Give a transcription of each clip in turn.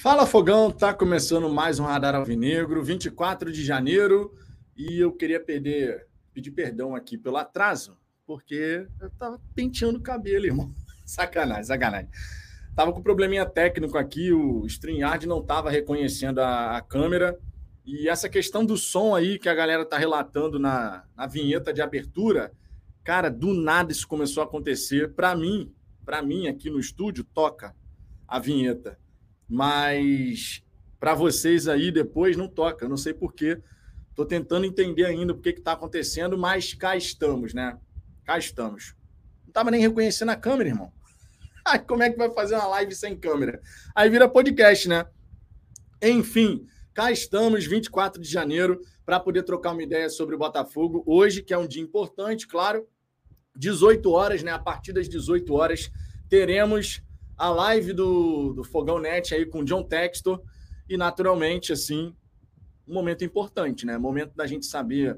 Fala Fogão, tá começando mais um Radar Alvinegro, 24 de janeiro, e eu queria pedir, pedir perdão aqui pelo atraso, porque eu tava penteando o cabelo, irmão. Sacanagem, sacanagem. Tava com probleminha técnico aqui, o StreamYard não tava reconhecendo a, a, câmera, e essa questão do som aí que a galera tá relatando na, na vinheta de abertura, cara, do nada isso começou a acontecer. Para mim, para mim aqui no estúdio, toca a vinheta mas para vocês aí depois não toca. Eu não sei porquê. Estou tentando entender ainda o que está acontecendo, mas cá estamos, né? Cá estamos. Não estava nem reconhecendo a câmera, irmão. Ai, como é que vai fazer uma live sem câmera? Aí vira podcast, né? Enfim, cá estamos, 24 de janeiro, para poder trocar uma ideia sobre o Botafogo. Hoje, que é um dia importante, claro, 18 horas, né? A partir das 18 horas, teremos a live do, do Fogão Net aí com o John Textor e, naturalmente, assim, um momento importante, né? Momento da gente saber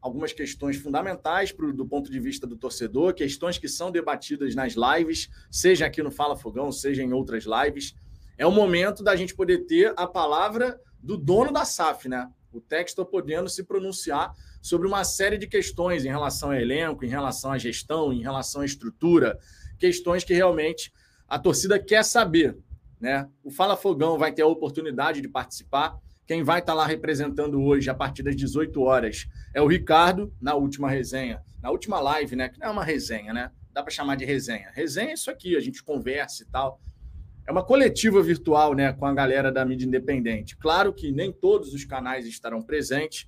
algumas questões fundamentais pro, do ponto de vista do torcedor, questões que são debatidas nas lives, seja aqui no Fala Fogão, seja em outras lives. É o momento da gente poder ter a palavra do dono da SAF, né? O Textor podendo se pronunciar sobre uma série de questões em relação ao elenco, em relação à gestão, em relação à estrutura, questões que realmente a torcida quer saber, né? O Fala Fogão vai ter a oportunidade de participar. Quem vai estar lá representando hoje, a partir das 18 horas, é o Ricardo, na última resenha, na última live, né? Que não é uma resenha, né? Dá para chamar de resenha. Resenha é isso aqui, a gente conversa e tal. É uma coletiva virtual, né? Com a galera da mídia independente. Claro que nem todos os canais estarão presentes.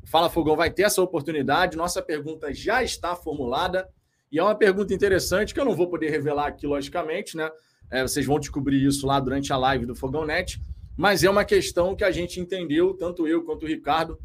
O Fala Fogão vai ter essa oportunidade. Nossa pergunta já está formulada. E é uma pergunta interessante que eu não vou poder revelar aqui, logicamente, né? É, vocês vão descobrir isso lá durante a live do Fogão Net, mas é uma questão que a gente entendeu, tanto eu quanto o Ricardo,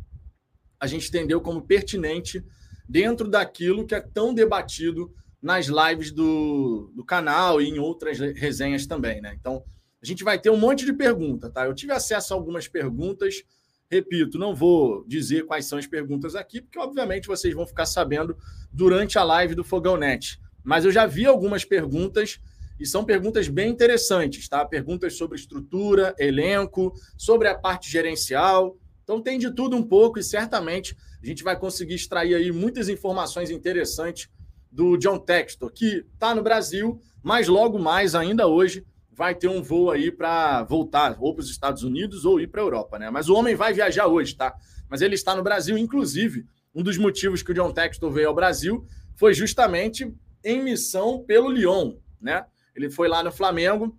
a gente entendeu como pertinente dentro daquilo que é tão debatido nas lives do, do canal e em outras resenhas também, né? Então, a gente vai ter um monte de perguntas, tá? Eu tive acesso a algumas perguntas Repito, não vou dizer quais são as perguntas aqui, porque obviamente vocês vão ficar sabendo durante a live do Fogão Net. Mas eu já vi algumas perguntas e são perguntas bem interessantes, tá? Perguntas sobre estrutura, elenco, sobre a parte gerencial. Então tem de tudo um pouco e certamente a gente vai conseguir extrair aí muitas informações interessantes do John Textor, que está no Brasil, mas logo mais, ainda hoje, vai ter um voo aí para voltar ou para os Estados Unidos ou ir para a Europa, né? Mas o homem vai viajar hoje, tá? Mas ele está no Brasil, inclusive, um dos motivos que o John Textor veio ao Brasil foi justamente em missão pelo Lyon, né? Ele foi lá no Flamengo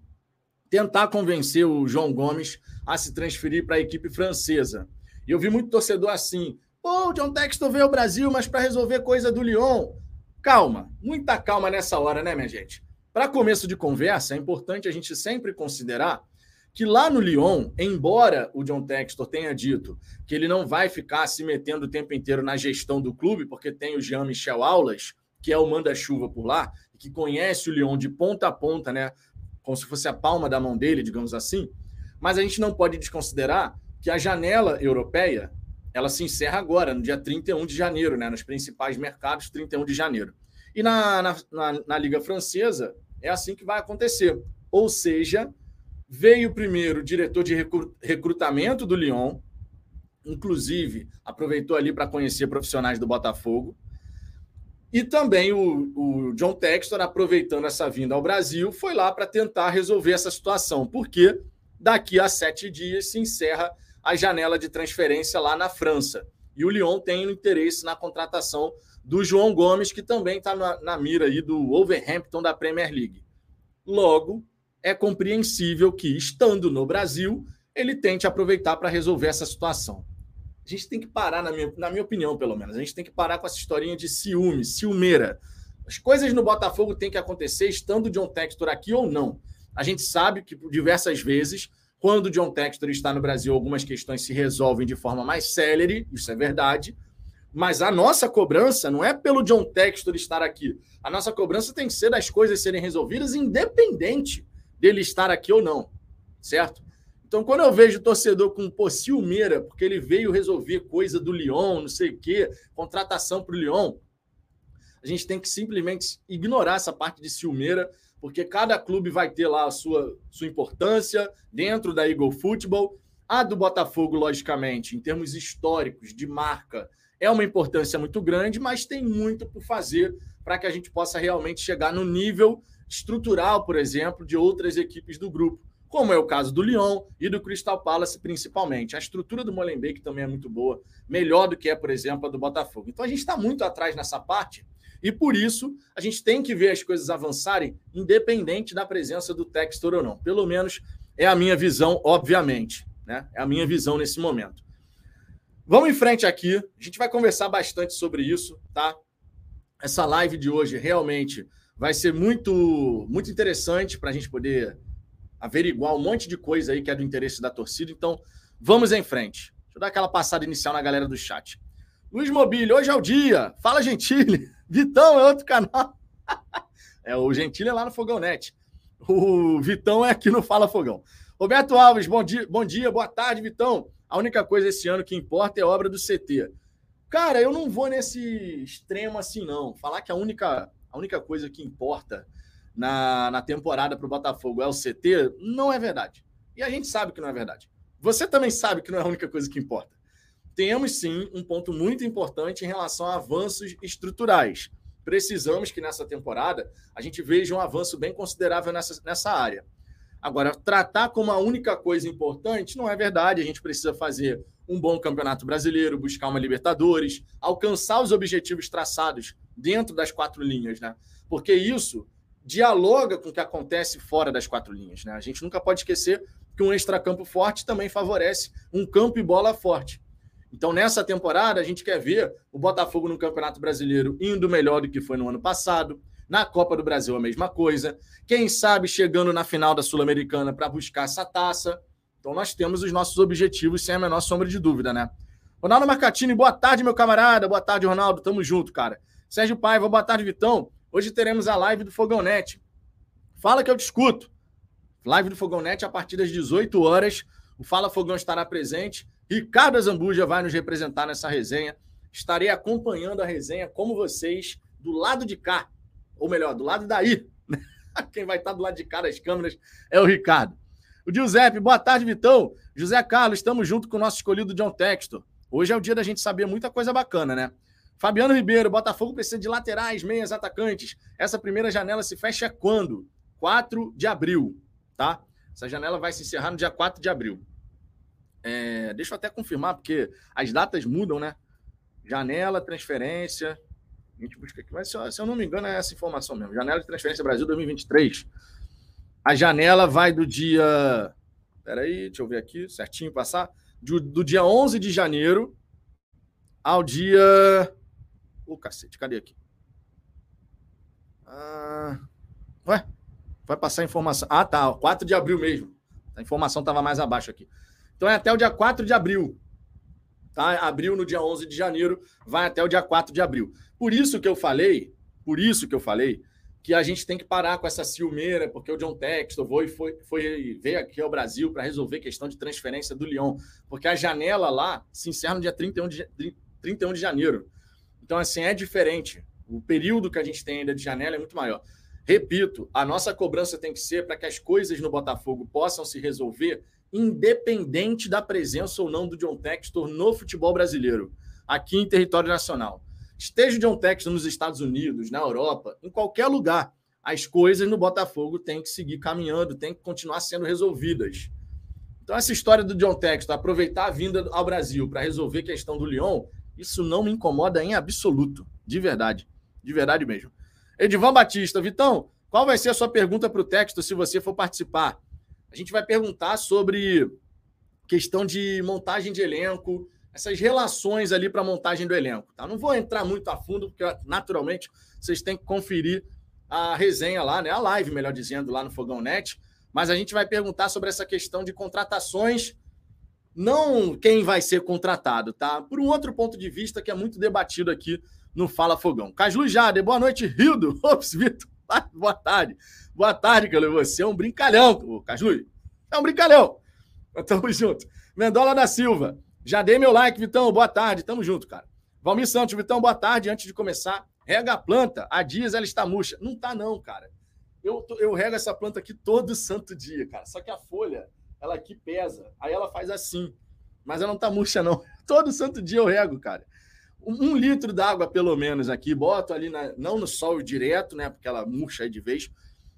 tentar convencer o João Gomes a se transferir para a equipe francesa. E eu vi muito torcedor assim: pô, o John Textor veio ao Brasil, mas para resolver coisa do Lyon. Calma, muita calma nessa hora, né, minha gente? Para começo de conversa, é importante a gente sempre considerar que lá no Lyon, embora o John Textor tenha dito que ele não vai ficar se metendo o tempo inteiro na gestão do clube, porque tem o Jean-Michel Aulas, que é o manda-chuva por lá, que conhece o Lyon de ponta a ponta, né? Como se fosse a palma da mão dele, digamos assim. Mas a gente não pode desconsiderar que a janela europeia ela se encerra agora, no dia 31 de janeiro, né? Nos principais mercados, 31 de janeiro. E na, na, na, na Liga Francesa, é assim que vai acontecer. Ou seja, veio primeiro o diretor de recrutamento do Lyon, inclusive aproveitou ali para conhecer profissionais do Botafogo. E também o, o, John Textor, aproveitando essa vinda ao Brasil, foi lá para tentar resolver essa situação, porque daqui a sete dias se encerra a janela de transferência lá na França. E o Lyon tem interesse na contratação do João Gomes, que também está na, na mira aí do Wolverhampton da Premier League. Logo, é compreensível que, estando no Brasil, ele tente aproveitar para resolver essa situação. A gente tem que parar, na minha, na minha opinião, pelo menos, a gente tem que parar com essa historinha de ciúme, ciumeira. As coisas no Botafogo têm que acontecer estando o John Textor aqui ou não. A gente sabe que, diversas vezes, quando o John Textor está no Brasil, algumas questões se resolvem de forma mais célere, isso é verdade, mas a nossa cobrança não é pelo John Textor estar aqui. A nossa cobrança tem que ser das coisas serem resolvidas, independente dele estar aqui ou não. Certo? Então, quando eu vejo o torcedor com pô, ciumeira, porque ele veio resolver coisa do Lyon, não sei o quê, contratação para o Lyon, a gente tem que simplesmente ignorar essa parte de ciumeira, porque cada clube vai ter lá a sua, sua importância dentro da Eagle Football. A do Botafogo, logicamente, em termos históricos, de marca, é uma importância muito grande, mas tem muito por fazer para que a gente possa realmente chegar no nível estrutural, por exemplo, de outras equipes do grupo, como é o caso do Lyon e do Crystal Palace, principalmente. A estrutura do Molenbeek também é muito boa, melhor do que é, por exemplo, a do Botafogo. Então a gente está muito atrás nessa parte e por isso a gente tem que ver as coisas avançarem, independente da presença do Textor ou não. Pelo menos é a minha visão, obviamente. Né? É a minha visão nesse momento. Vamos em frente aqui. A gente vai conversar bastante sobre isso, tá? Essa live de hoje realmente vai ser muito, muito interessante para a gente poder averiguar um monte de coisa aí que é do interesse da torcida. Então, vamos em frente. Deixa eu dar aquela passada inicial na galera do chat. Luiz Mobílio, hoje é o dia. Fala, Gentile. Vitão é outro canal. é, o Gentile é lá no Fogão Net. O Vitão é aqui no Fala Fogão. Roberto Alves, bom dia, bom dia, boa tarde, Vitão. A única coisa esse ano que importa é obra do CT. Cara, eu não vou nesse extremo assim, não. Falar que a única, a única coisa que importa na, na temporada para o Botafogo é o CT, não é verdade. E a gente sabe que não é verdade. Você também sabe que não é a única coisa que importa. Temos sim um ponto muito importante em relação a avanços estruturais. Precisamos que nessa temporada a gente veja um avanço bem considerável nessa, nessa área. Agora, tratar como a única coisa importante não é verdade. A gente precisa fazer um bom campeonato brasileiro, buscar uma Libertadores, alcançar os objetivos traçados dentro das quatro linhas, né? Porque isso dialoga com o que acontece fora das quatro linhas, né? A gente nunca pode esquecer que um extracampo forte também favorece um campo e bola forte. Então, nessa temporada, a gente quer ver o Botafogo no Campeonato Brasileiro indo melhor do que foi no ano passado. Na Copa do Brasil, a mesma coisa. Quem sabe chegando na final da Sul-Americana para buscar essa taça. Então, nós temos os nossos objetivos, sem a menor sombra de dúvida, né? Ronaldo Marcatini, boa tarde, meu camarada. Boa tarde, Ronaldo. Tamo junto, cara. Sérgio Paiva, boa tarde, Vitão. Hoje teremos a live do Fogão Net. Fala que eu discuto. Live do Fogão Net a partir das 18 horas. O Fala Fogão estará presente. Ricardo Zambuja vai nos representar nessa resenha. Estarei acompanhando a resenha como vocês do lado de cá ou melhor, do lado daí. Quem vai estar do lado de cá das câmeras é o Ricardo. O Giuseppe, boa tarde, Vitão. José Carlos, estamos junto com o nosso escolhido John Textor. Hoje é o dia da gente saber muita coisa bacana, né? Fabiano Ribeiro, Botafogo precisa de laterais, meias, atacantes. Essa primeira janela se fecha quando? 4 de abril, tá? Essa janela vai se encerrar no dia 4 de abril. É, deixa eu até confirmar, porque as datas mudam, né? Janela, transferência, a gente busca aqui. Mas, se eu, se eu não me engano, é essa informação mesmo. Janela de Transferência Brasil 2023. A janela vai do dia. Peraí, deixa eu ver aqui certinho passar. Do, do dia 11 de janeiro ao dia. Ô, oh, cacete, cadê aqui? Ah... Ué? Vai passar a informação. Ah, tá. 4 de abril mesmo. A informação estava mais abaixo aqui. Então é até o dia 4 de abril. Tá? Abril no dia 11 de janeiro, vai até o dia 4 de abril. Por isso que eu falei, por isso que eu falei, que a gente tem que parar com essa ciumeira, porque o John Textor foi, foi, foi veio aqui ao Brasil para resolver questão de transferência do Lyon, porque a janela lá se encerra no dia 31 de, 31 de janeiro. Então, assim, é diferente. O período que a gente tem ainda de janela é muito maior. Repito, a nossa cobrança tem que ser para que as coisas no Botafogo possam se resolver independente da presença ou não do John Textor no futebol brasileiro, aqui em território nacional. Esteja o John Texton nos Estados Unidos, na Europa, em qualquer lugar, as coisas no Botafogo têm que seguir caminhando, têm que continuar sendo resolvidas. Então, essa história do John Texton, aproveitar a vinda ao Brasil para resolver a questão do Lyon, isso não me incomoda em absoluto. De verdade. De verdade mesmo. Edivan Batista, Vitão, qual vai ser a sua pergunta para o texto se você for participar? A gente vai perguntar sobre questão de montagem de elenco, essas relações ali para montagem do elenco. Tá? Não vou entrar muito a fundo, porque naturalmente vocês têm que conferir a resenha lá, né? a live, melhor dizendo, lá no Fogão Net. Mas a gente vai perguntar sobre essa questão de contratações, não quem vai ser contratado, tá? Por um outro ponto de vista que é muito debatido aqui no Fala Fogão. Caslu Jade, boa noite, Rildo. Ops, Vitor. Boa tarde. Boa tarde, Calo. Você é um brincalhão, Caslu. É um brincalhão. Tamo junto. Mendola da Silva. Já dei meu like, Vitão. Boa tarde. Tamo junto, cara. Valmir Santos, Vitão, boa tarde. Antes de começar, rega a planta. A Dias ela está murcha. Não tá, não, cara. Eu, eu rego essa planta aqui todo santo dia, cara. Só que a folha, ela aqui pesa. Aí ela faz assim. Mas ela não tá murcha, não. Todo santo dia eu rego, cara. Um, litro d'água, pelo menos, aqui. Boto ali, na, não no sol direto, né? Porque ela murcha de vez.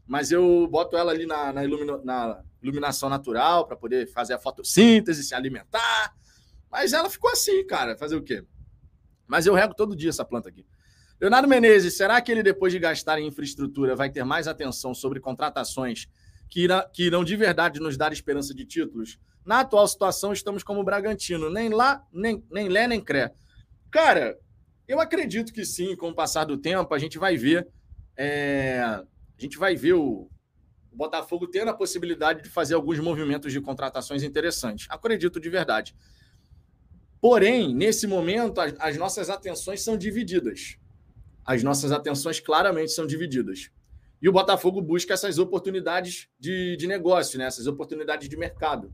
Mas eu boto ela ali na, na, ilumina, na iluminação natural para poder fazer a fotossíntese, se alimentar. Mas ela ficou assim, cara. Fazer o quê? Mas eu rego todo dia essa planta aqui. Leonardo Menezes, será que ele, depois de gastar em infraestrutura, vai ter mais atenção sobre contratações que, irá, que irão de verdade nos dar esperança de títulos? Na atual situação, estamos como o Bragantino, nem lá, nem, nem lé, nem cré. Cara, eu acredito que sim, com o passar do tempo, a gente vai ver. É, a gente vai ver o, Botafogo tendo a possibilidade de fazer alguns movimentos de contratações interessantes. Acredito de verdade. Porém, nesse momento, as, as nossas atenções são divididas as nossas atenções claramente são divididas. E o Botafogo busca essas oportunidades de, de negócio, né? essas oportunidades de mercado.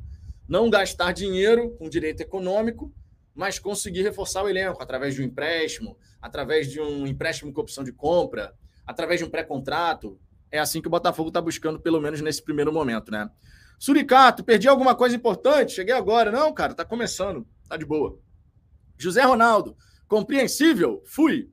Não gastar dinheiro com direito econômico, mas conseguir reforçar o elenco através de um empréstimo, através de um empréstimo com opção de compra, através de um pré-contrato. É assim que o Botafogo está buscando, pelo menos nesse primeiro momento, né? Suricato, perdi alguma coisa importante? Cheguei agora. Não, cara, tá começando. Tá de boa. José Ronaldo, compreensível? Fui.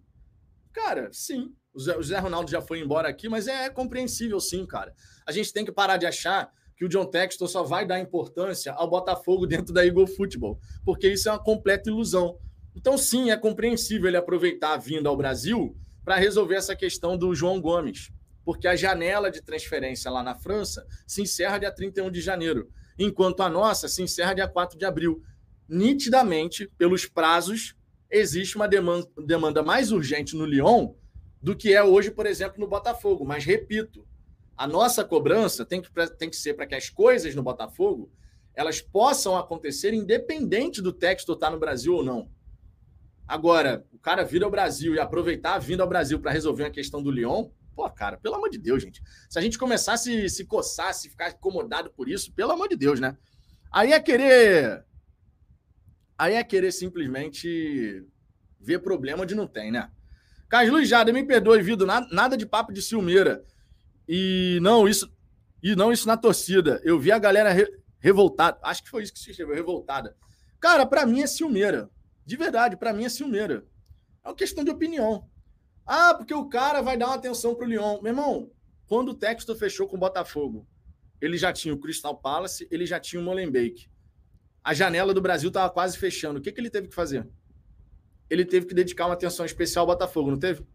Cara, sim. O Zé Ronaldo já foi embora aqui, mas é compreensível, sim, cara. A gente tem que parar de achar que o John Textor só vai dar importância ao Botafogo dentro da Eagle Football, porque isso é uma completa ilusão. Então, sim, é compreensível ele aproveitar a vinda ao Brasil para resolver essa questão do João Gomes, porque a janela de transferência lá na França se encerra dia 31 de janeiro, enquanto a nossa se encerra dia 4 de abril. Nitidamente, pelos prazos existe uma demanda mais urgente no Lyon do que é hoje, por exemplo, no Botafogo. Mas, repito, a nossa cobrança tem que, tem que ser para que as coisas no Botafogo elas possam acontecer independente do texto estar no Brasil ou não. Agora, o cara vir ao Brasil e aproveitar a vinda ao Brasil para resolver a questão do Lyon, pô, cara, pelo amor de Deus, gente. Se a gente começar a se, coçar, se ficar incomodado por isso, pelo amor de Deus, né? Aí é querer Aí é querer simplesmente ver problema onde não tem, né? Carlos Luiz Jada, me perdoe, Vido, nada de papo de ciumeira. E não, isso e não isso na torcida. Eu vi a galera re, revoltada. Acho que foi isso que se escreveu, revoltada. Cara, para mim é ciumeira. De verdade, para mim é ciumeira. É uma questão de opinião. Ah, porque o cara vai dar uma atenção pro Lyon. Meu irmão, quando o Texto fechou com o Botafogo, ele já tinha o Crystal Palace, ele já tinha o Molenbeek a janela do Brasil estava quase fechando. O que, que ele teve que fazer? Ele teve que dedicar uma atenção especial ao Botafogo, não teve?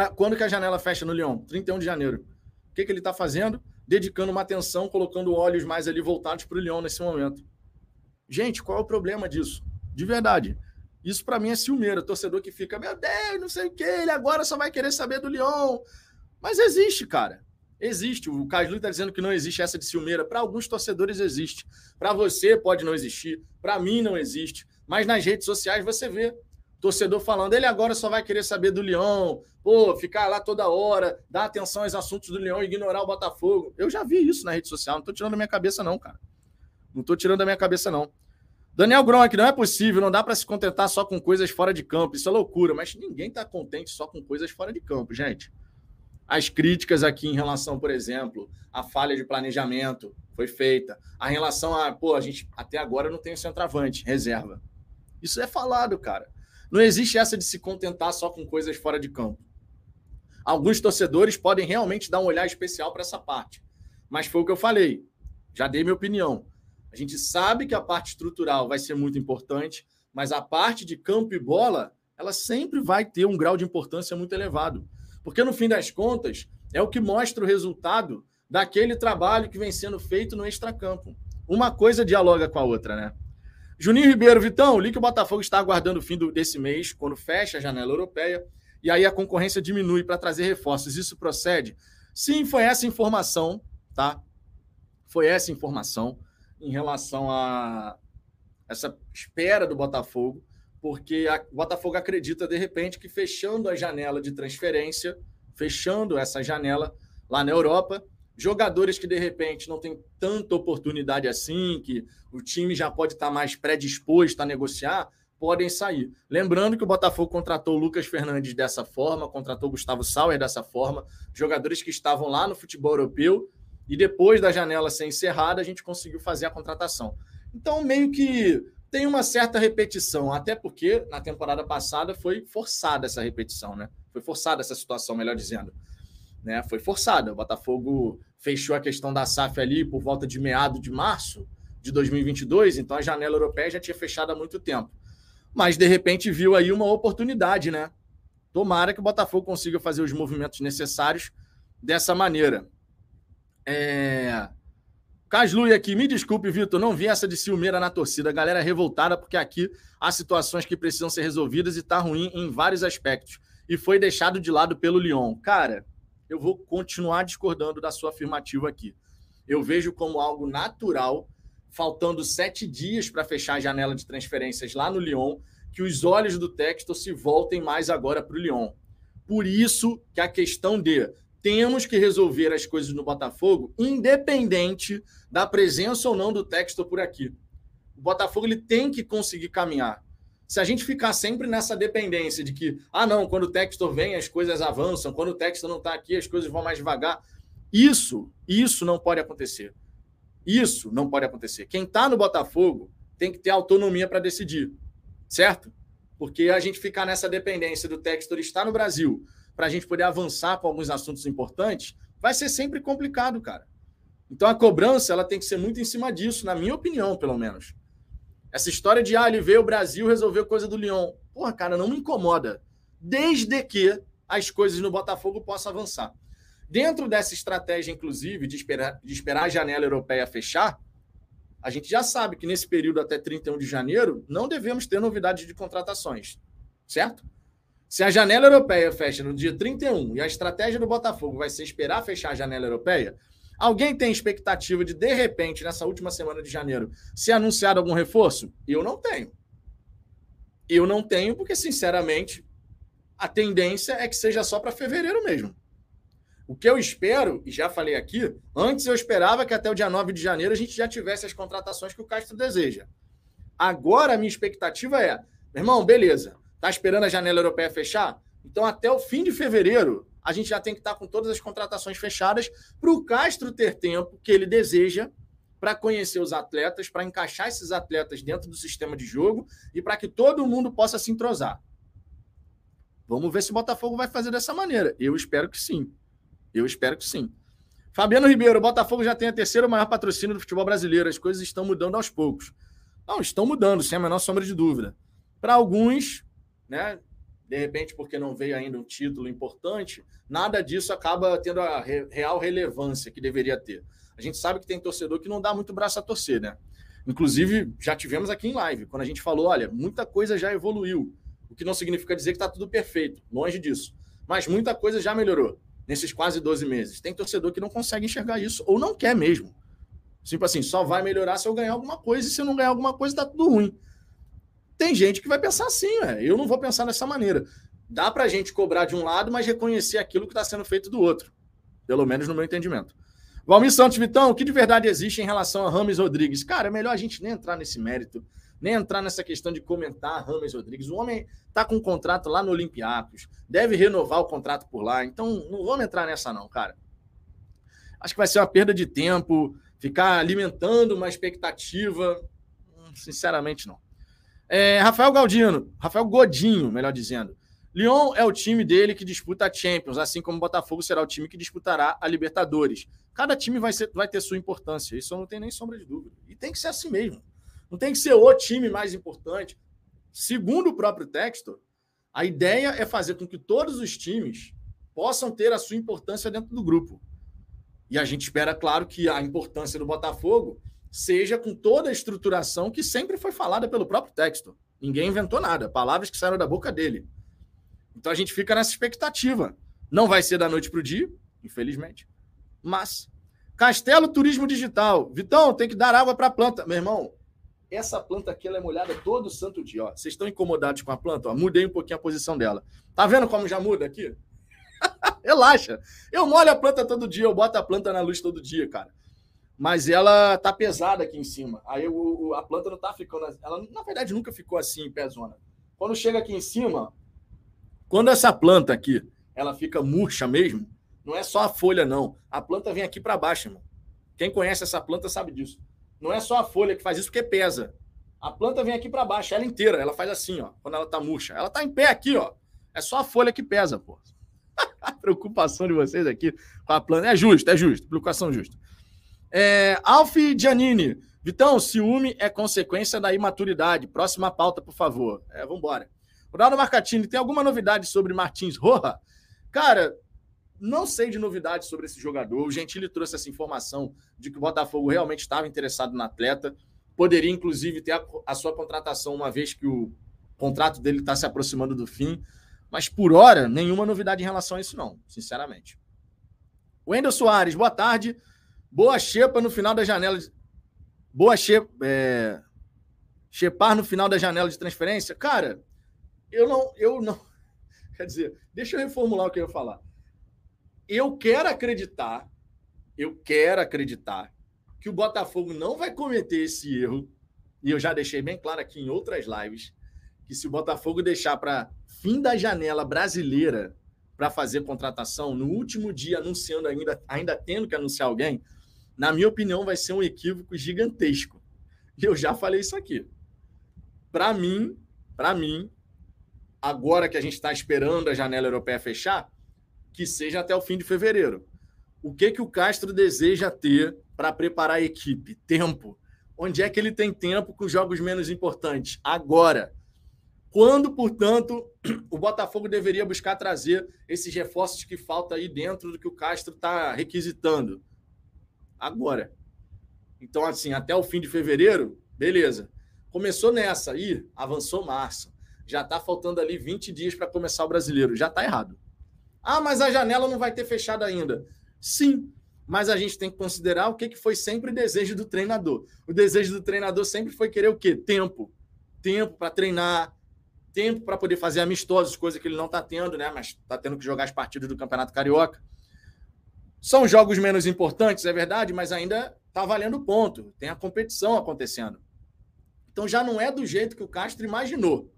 É, quando que a janela fecha no Lyon? 31 de janeiro. O que, que ele está fazendo? Dedicando uma atenção, colocando olhos mais ali voltados para o Lyon nesse momento. Gente, qual é o problema disso? De verdade. Isso para mim é ciumeiro. Torcedor que fica, meu Deus, não sei o que, ele agora só vai querer saber do Lyon. Mas existe, cara. Existe. O Caslu está dizendo que não existe essa de ciumeira. Para alguns torcedores existe. Para você pode não existir. Para mim não existe. Mas nas redes sociais você vê torcedor falando, ele agora só vai querer saber do Leão, pô, ficar lá toda hora, dar atenção aos assuntos do Leão, ignorar o Botafogo. Eu já vi isso na rede social, não estou tirando da minha cabeça não, cara. Não estou tirando da minha cabeça não. Daniel Gronk, não é possível, não dá para se contentar só com coisas fora de campo, isso é loucura, mas ninguém está contente só com coisas fora de campo, gente. As críticas aqui em relação, por exemplo, à falha de planejamento foi feita. A relação a, pô, a gente até agora não tem o centroavante, reserva. Isso é falado, cara. Não existe essa de se contentar só com coisas fora de campo. Alguns torcedores podem realmente dar um olhar especial para essa parte. Mas foi o que eu falei. Já dei minha opinião. A gente sabe que a parte estrutural vai ser muito importante, mas a parte de campo e bola, ela sempre vai ter um grau de importância muito elevado. Porque, no fim das contas, é o que mostra o resultado daquele trabalho que vem sendo feito no extracampo. Uma coisa dialoga com a outra, né? Juninho Ribeiro, Vitão, li que o Botafogo está aguardando o fim do, desse mês, quando fecha a janela europeia, e aí a concorrência diminui para trazer reforços. Isso procede? Sim, foi essa informação, tá? Foi essa informação em relação a essa espera do Botafogo porque a, o Botafogo acredita, de repente, que fechando a janela de transferência, fechando essa janela lá na Europa, jogadores que de repente não têm tanta oportunidade assim, que o time já pode estar mais predisposto a negociar, podem sair. Lembrando que o Botafogo contratou o Lucas Fernandes dessa forma, contratou o Gustavo Sauer dessa forma, jogadores que estavam lá no futebol europeu, e depois da janela ser encerrada, a gente conseguiu fazer a contratação. Então, meio que tem uma certa repetição, até porque na temporada passada foi forçada essa repetição, né? Foi forçada essa situação, melhor dizendo. Né? Foi forçada. O Botafogo fechou a questão da SAF ali por volta de meado de março de 2022, então a janela europeia já tinha fechado há muito tempo mas de repente viu aí uma oportunidade, né? Tomara que o Botafogo consiga fazer os movimentos necessários dessa maneira. É... Caslui aqui, me desculpe, Vitor, não vi essa de ciumeira na torcida. A galera é revoltada porque aqui há situações que precisam ser resolvidas e tá ruim em vários aspectos. E foi deixado de lado pelo Lyon. Cara, eu vou continuar discordando da sua afirmativa aqui. Eu vejo como algo natural faltando sete dias para fechar a janela de transferências lá no Lyon, que os olhos do Textor se voltem mais agora para o Lyon. Por isso que a questão de temos que resolver as coisas no Botafogo, independente da presença ou não do Textor por aqui. O Botafogo ele tem que conseguir caminhar. Se a gente ficar sempre nessa dependência de que, ah, não, quando o Textor vem, as coisas avançam, quando o Textor não está aqui, as coisas vão mais devagar. Isso, isso não pode acontecer. Isso não pode acontecer. Quem está no Botafogo tem que ter autonomia para decidir, certo? Porque a gente ficar nessa dependência do Textor estar no Brasil para a gente poder avançar com alguns assuntos importantes, vai ser sempre complicado, cara. Então a cobrança ela tem que ser muito em cima disso, na minha opinião, pelo menos. Essa história de ah, ele veio o Brasil resolveu coisa do Lyon. Porra, cara, não me incomoda. Desde que as coisas no Botafogo possam avançar. Dentro dessa estratégia, inclusive, de esperar, de esperar a janela europeia fechar, a gente já sabe que nesse período até 31 de janeiro não devemos ter novidades de contratações, certo? Se a janela europeia fecha no dia 31 e a estratégia do Botafogo vai ser esperar fechar a janela europeia, alguém tem expectativa de, de repente, nessa última semana de janeiro, ser anunciado algum reforço? Eu não tenho. Eu não tenho, porque, sinceramente, a tendência é que seja só para fevereiro mesmo. O que eu espero, e já falei aqui, antes eu esperava que até o dia 9 de janeiro a gente já tivesse as contratações que o Castro deseja. Agora a minha expectativa é, meu irmão, beleza, tá esperando a janela europeia fechar? Então até o fim de fevereiro a gente já tem que estar com todas as contratações fechadas para o Castro ter tempo que ele deseja para conhecer os atletas, para encaixar esses atletas dentro do sistema de jogo e para que todo mundo possa se entrosar. Vamos ver se o Botafogo vai fazer dessa maneira. Eu espero que sim. Eu espero que sim. Fabiano Ribeiro, o Botafogo já tem a terceira maior patrocínio do futebol brasileiro. As coisas estão mudando aos poucos. Não, estão mudando, sem a menor sombra de dúvida. Para alguns, né, de repente, porque não veio ainda um título importante, nada disso acaba tendo a real relevância que deveria ter. A gente sabe que tem torcedor que não dá muito braço a torcer, né? Inclusive, já tivemos aqui em live, quando a gente falou: olha, muita coisa já evoluiu. O que não significa dizer que está tudo perfeito, longe disso. Mas muita coisa já melhorou nesses quase 12 meses. Tem torcedor que não consegue enxergar isso, ou não quer mesmo. Tipo assim, só vai melhorar se eu ganhar alguma coisa, e se eu não ganhar alguma coisa, tá tudo ruim. Tem gente que vai pensar assim, eu não vou pensar dessa maneira. Dá pra gente cobrar de um lado, mas reconhecer aquilo que está sendo feito do outro. Pelo menos no meu entendimento. Valmir Santos Vitão, o que de verdade existe em relação a Rames Rodrigues? Cara, é melhor a gente nem entrar nesse mérito nem entrar nessa questão de comentar Rames Rodrigues. O homem está com um contrato lá no Olympiacos, deve renovar o contrato por lá. Então, não vamos entrar nessa, não, cara. Acho que vai ser uma perda de tempo, ficar alimentando uma expectativa. Hum, sinceramente, não. É, Rafael Galdino, Rafael Godinho, melhor dizendo. Lyon é o time dele que disputa a Champions, assim como o Botafogo será o time que disputará a Libertadores. Cada time vai, ser, vai ter sua importância, isso não tenho nem sombra de dúvida. E tem que ser assim mesmo. Não tem que ser o time mais importante. Segundo o próprio texto, a ideia é fazer com que todos os times possam ter a sua importância dentro do grupo. E a gente espera, claro, que a importância do Botafogo seja com toda a estruturação que sempre foi falada pelo próprio texto. Ninguém inventou nada, palavras que saíram da boca dele. Então a gente fica nessa expectativa. Não vai ser da noite para o dia, infelizmente. Mas Castelo Turismo Digital. Vitão, tem que dar água para a planta. Meu irmão, essa planta aqui ela é molhada todo santo dia. Ó. Vocês estão incomodados com a planta? Ó. Mudei um pouquinho a posição dela. Tá vendo como já muda aqui? Relaxa. Eu molho a planta todo dia, eu boto a planta na luz todo dia, cara. Mas ela tá pesada aqui em cima. Aí o, a planta não tá ficando. Ela, na verdade, nunca ficou assim em pezona. Quando chega aqui em cima, quando essa planta aqui ela fica murcha mesmo, não é só a folha, não. A planta vem aqui para baixo, irmão. Quem conhece essa planta sabe disso. Não é só a folha que faz isso porque pesa. A planta vem aqui para baixo, ela inteira. Ela faz assim, ó, quando ela tá murcha. Ela tá em pé aqui, ó. É só a folha que pesa, pô. a preocupação de vocês aqui com a planta. É justo, é justo. Preocupação justa. É, Alf Giannini. Vitão, ciúme é consequência da imaturidade. Próxima pauta, por favor. É, embora. Ronaldo Marcatini, tem alguma novidade sobre Martins Roja? Cara, não sei de novidades sobre esse jogador. O Gentili trouxe essa informação de que o Botafogo realmente estava interessado no atleta. Poderia, inclusive, ter a, a sua contratação, uma vez que o contrato dele está se aproximando do fim. Mas, por hora, nenhuma novidade em relação a isso, não, sinceramente. Wendel Soares, boa tarde. Boa xepa no final da janela. De... Boa xepa. É... Xepar no final da janela de transferência? Cara, eu não. Eu não. Quer dizer, deixa eu reformular o que eu ia falar. Eu quero acreditar, eu quero acreditar que o Botafogo não vai cometer esse erro, e eu já deixei bem claro aqui em outras lives, que se o Botafogo deixar para fim da janela brasileira para fazer contratação, no último dia anunciando ainda, ainda tendo que anunciar alguém, na minha opinião, vai ser um equívoco gigantesco. Eu já falei isso aqui. Para mim, para mim, agora que a gente está esperando a janela europeia fechar, que seja até o fim de fevereiro. O que que o Castro deseja ter para preparar a equipe? Tempo. Onde é que ele tem tempo com jogos menos importantes? Agora. Quando, portanto, o Botafogo deveria buscar trazer esses reforços que falta aí dentro do que o Castro está requisitando? Agora. Então, assim, até o fim de fevereiro, beleza. Começou nessa aí, avançou março. Já está faltando ali 20 dias para começar o brasileiro. Já está errado. Ah, mas a janela não vai ter fechado ainda. Sim, mas a gente tem que considerar o que, que foi sempre o desejo do treinador. O desejo do treinador sempre foi querer o quê? Tempo. Tempo para treinar, tempo para poder fazer amistosos, coisa que ele não está tendo, né? Mas está tendo que jogar as partidas do Campeonato Carioca. São jogos menos importantes, é verdade, mas ainda está valendo ponto. Tem a competição acontecendo. Então já não é do jeito que o Castro imaginou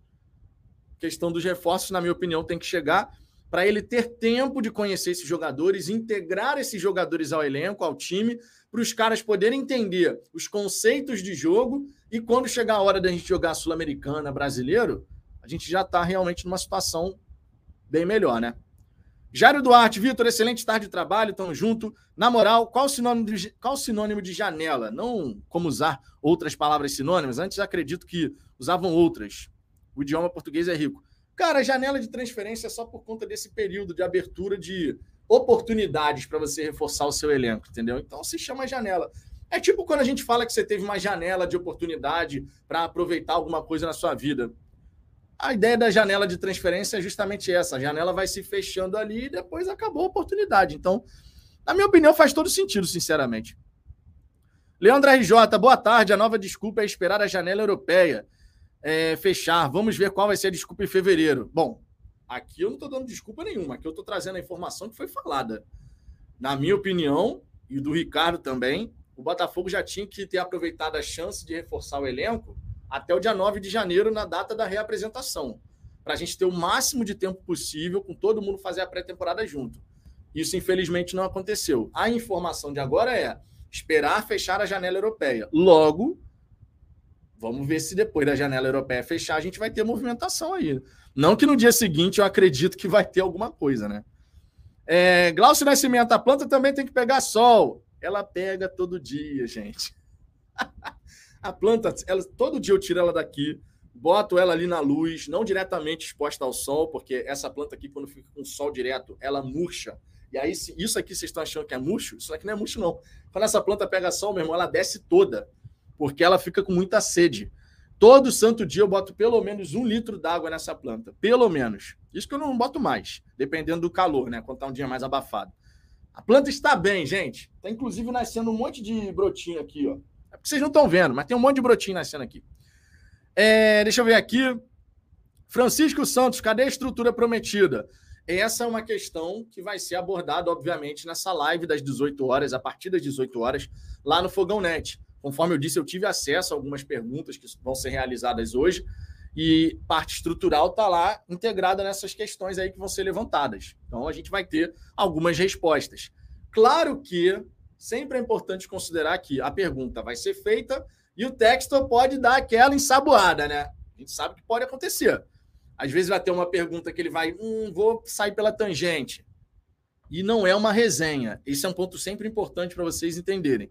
questão dos reforços, na minha opinião, tem que chegar para ele ter tempo de conhecer esses jogadores, integrar esses jogadores ao elenco, ao time, para os caras poderem entender os conceitos de jogo e quando chegar a hora da gente jogar Sul-Americana, brasileiro, a gente já está realmente numa situação bem melhor, né? Jário Duarte, Vitor, excelente tarde de trabalho, tamo junto. Na moral, qual o, sinônimo de, qual sinônimo de janela? Não como usar outras palavras sinônimas, antes acredito que usavam outras. O idioma português é rico. Cara, janela de transferência é só por conta desse período de abertura de oportunidades para você reforçar o seu elenco, entendeu? Então se chama janela. É tipo quando a gente fala que você teve uma janela de oportunidade para aproveitar alguma coisa na sua vida. A ideia da janela de transferência é justamente essa. A janela vai se fechando ali e depois acabou a oportunidade. Então, na minha opinião, faz todo sentido, sinceramente. Leandro RJ, boa tarde. A nova desculpa é esperar a janela europeia é, fechar. Vamos ver qual vai ser a desculpa em fevereiro. Bom, aqui eu não estou dando desculpa nenhuma, aqui eu estou trazendo a informação que foi falada. Na minha opinião, e do Ricardo também, o Botafogo já tinha que ter aproveitado a chance de reforçar o elenco até o dia 9 de janeiro, na data da reapresentação, para a gente ter o máximo de tempo possível com todo mundo fazer a pré-temporada junto. Isso, infelizmente, não aconteceu. A informação de agora é esperar fechar a janela europeia. Logo, Vamos ver se depois da janela europeia fechar, a gente vai ter movimentação aí. Não que no dia seguinte eu acredito que vai ter alguma coisa, né? É, Glaucio Nascimento, a planta também tem que pegar sol. Ela pega todo dia, gente. a planta, ela, todo dia eu tiro ela daqui, boto ela ali na luz, não diretamente exposta ao sol, porque essa planta aqui, quando fica com sol direto, ela murcha. E aí, isso aqui vocês estão achando que é murcho? Isso aqui não é murcho, não. Quando essa planta pega sol, meu irmão, ela desce toda porque ela fica com muita sede. Todo santo dia eu boto pelo menos um litro d'água nessa planta. Pelo menos. Isso que eu não boto mais, dependendo do calor, né? Quando tá um dia mais abafado. A planta está bem, gente. Tá inclusive nascendo um monte de brotinho aqui, ó. É porque vocês não estão vendo, mas tem um monte de brotinho nascendo aqui. É, deixa eu ver aqui. Francisco Santos, cadê a estrutura prometida? essa é uma questão que vai ser abordada, obviamente, nessa live das 18 horas, a partir das 18 horas, lá no Fogão Net. Conforme eu disse, eu tive acesso a algumas perguntas que vão ser realizadas hoje e parte estrutural está lá integrada nessas questões aí que vão ser levantadas. Então a gente vai ter algumas respostas. Claro que sempre é importante considerar que a pergunta vai ser feita e o texto pode dar aquela ensaboada, né? A gente sabe que pode acontecer. Às vezes vai ter uma pergunta que ele vai, hum, vou sair pela tangente. E não é uma resenha. Esse é um ponto sempre importante para vocês entenderem.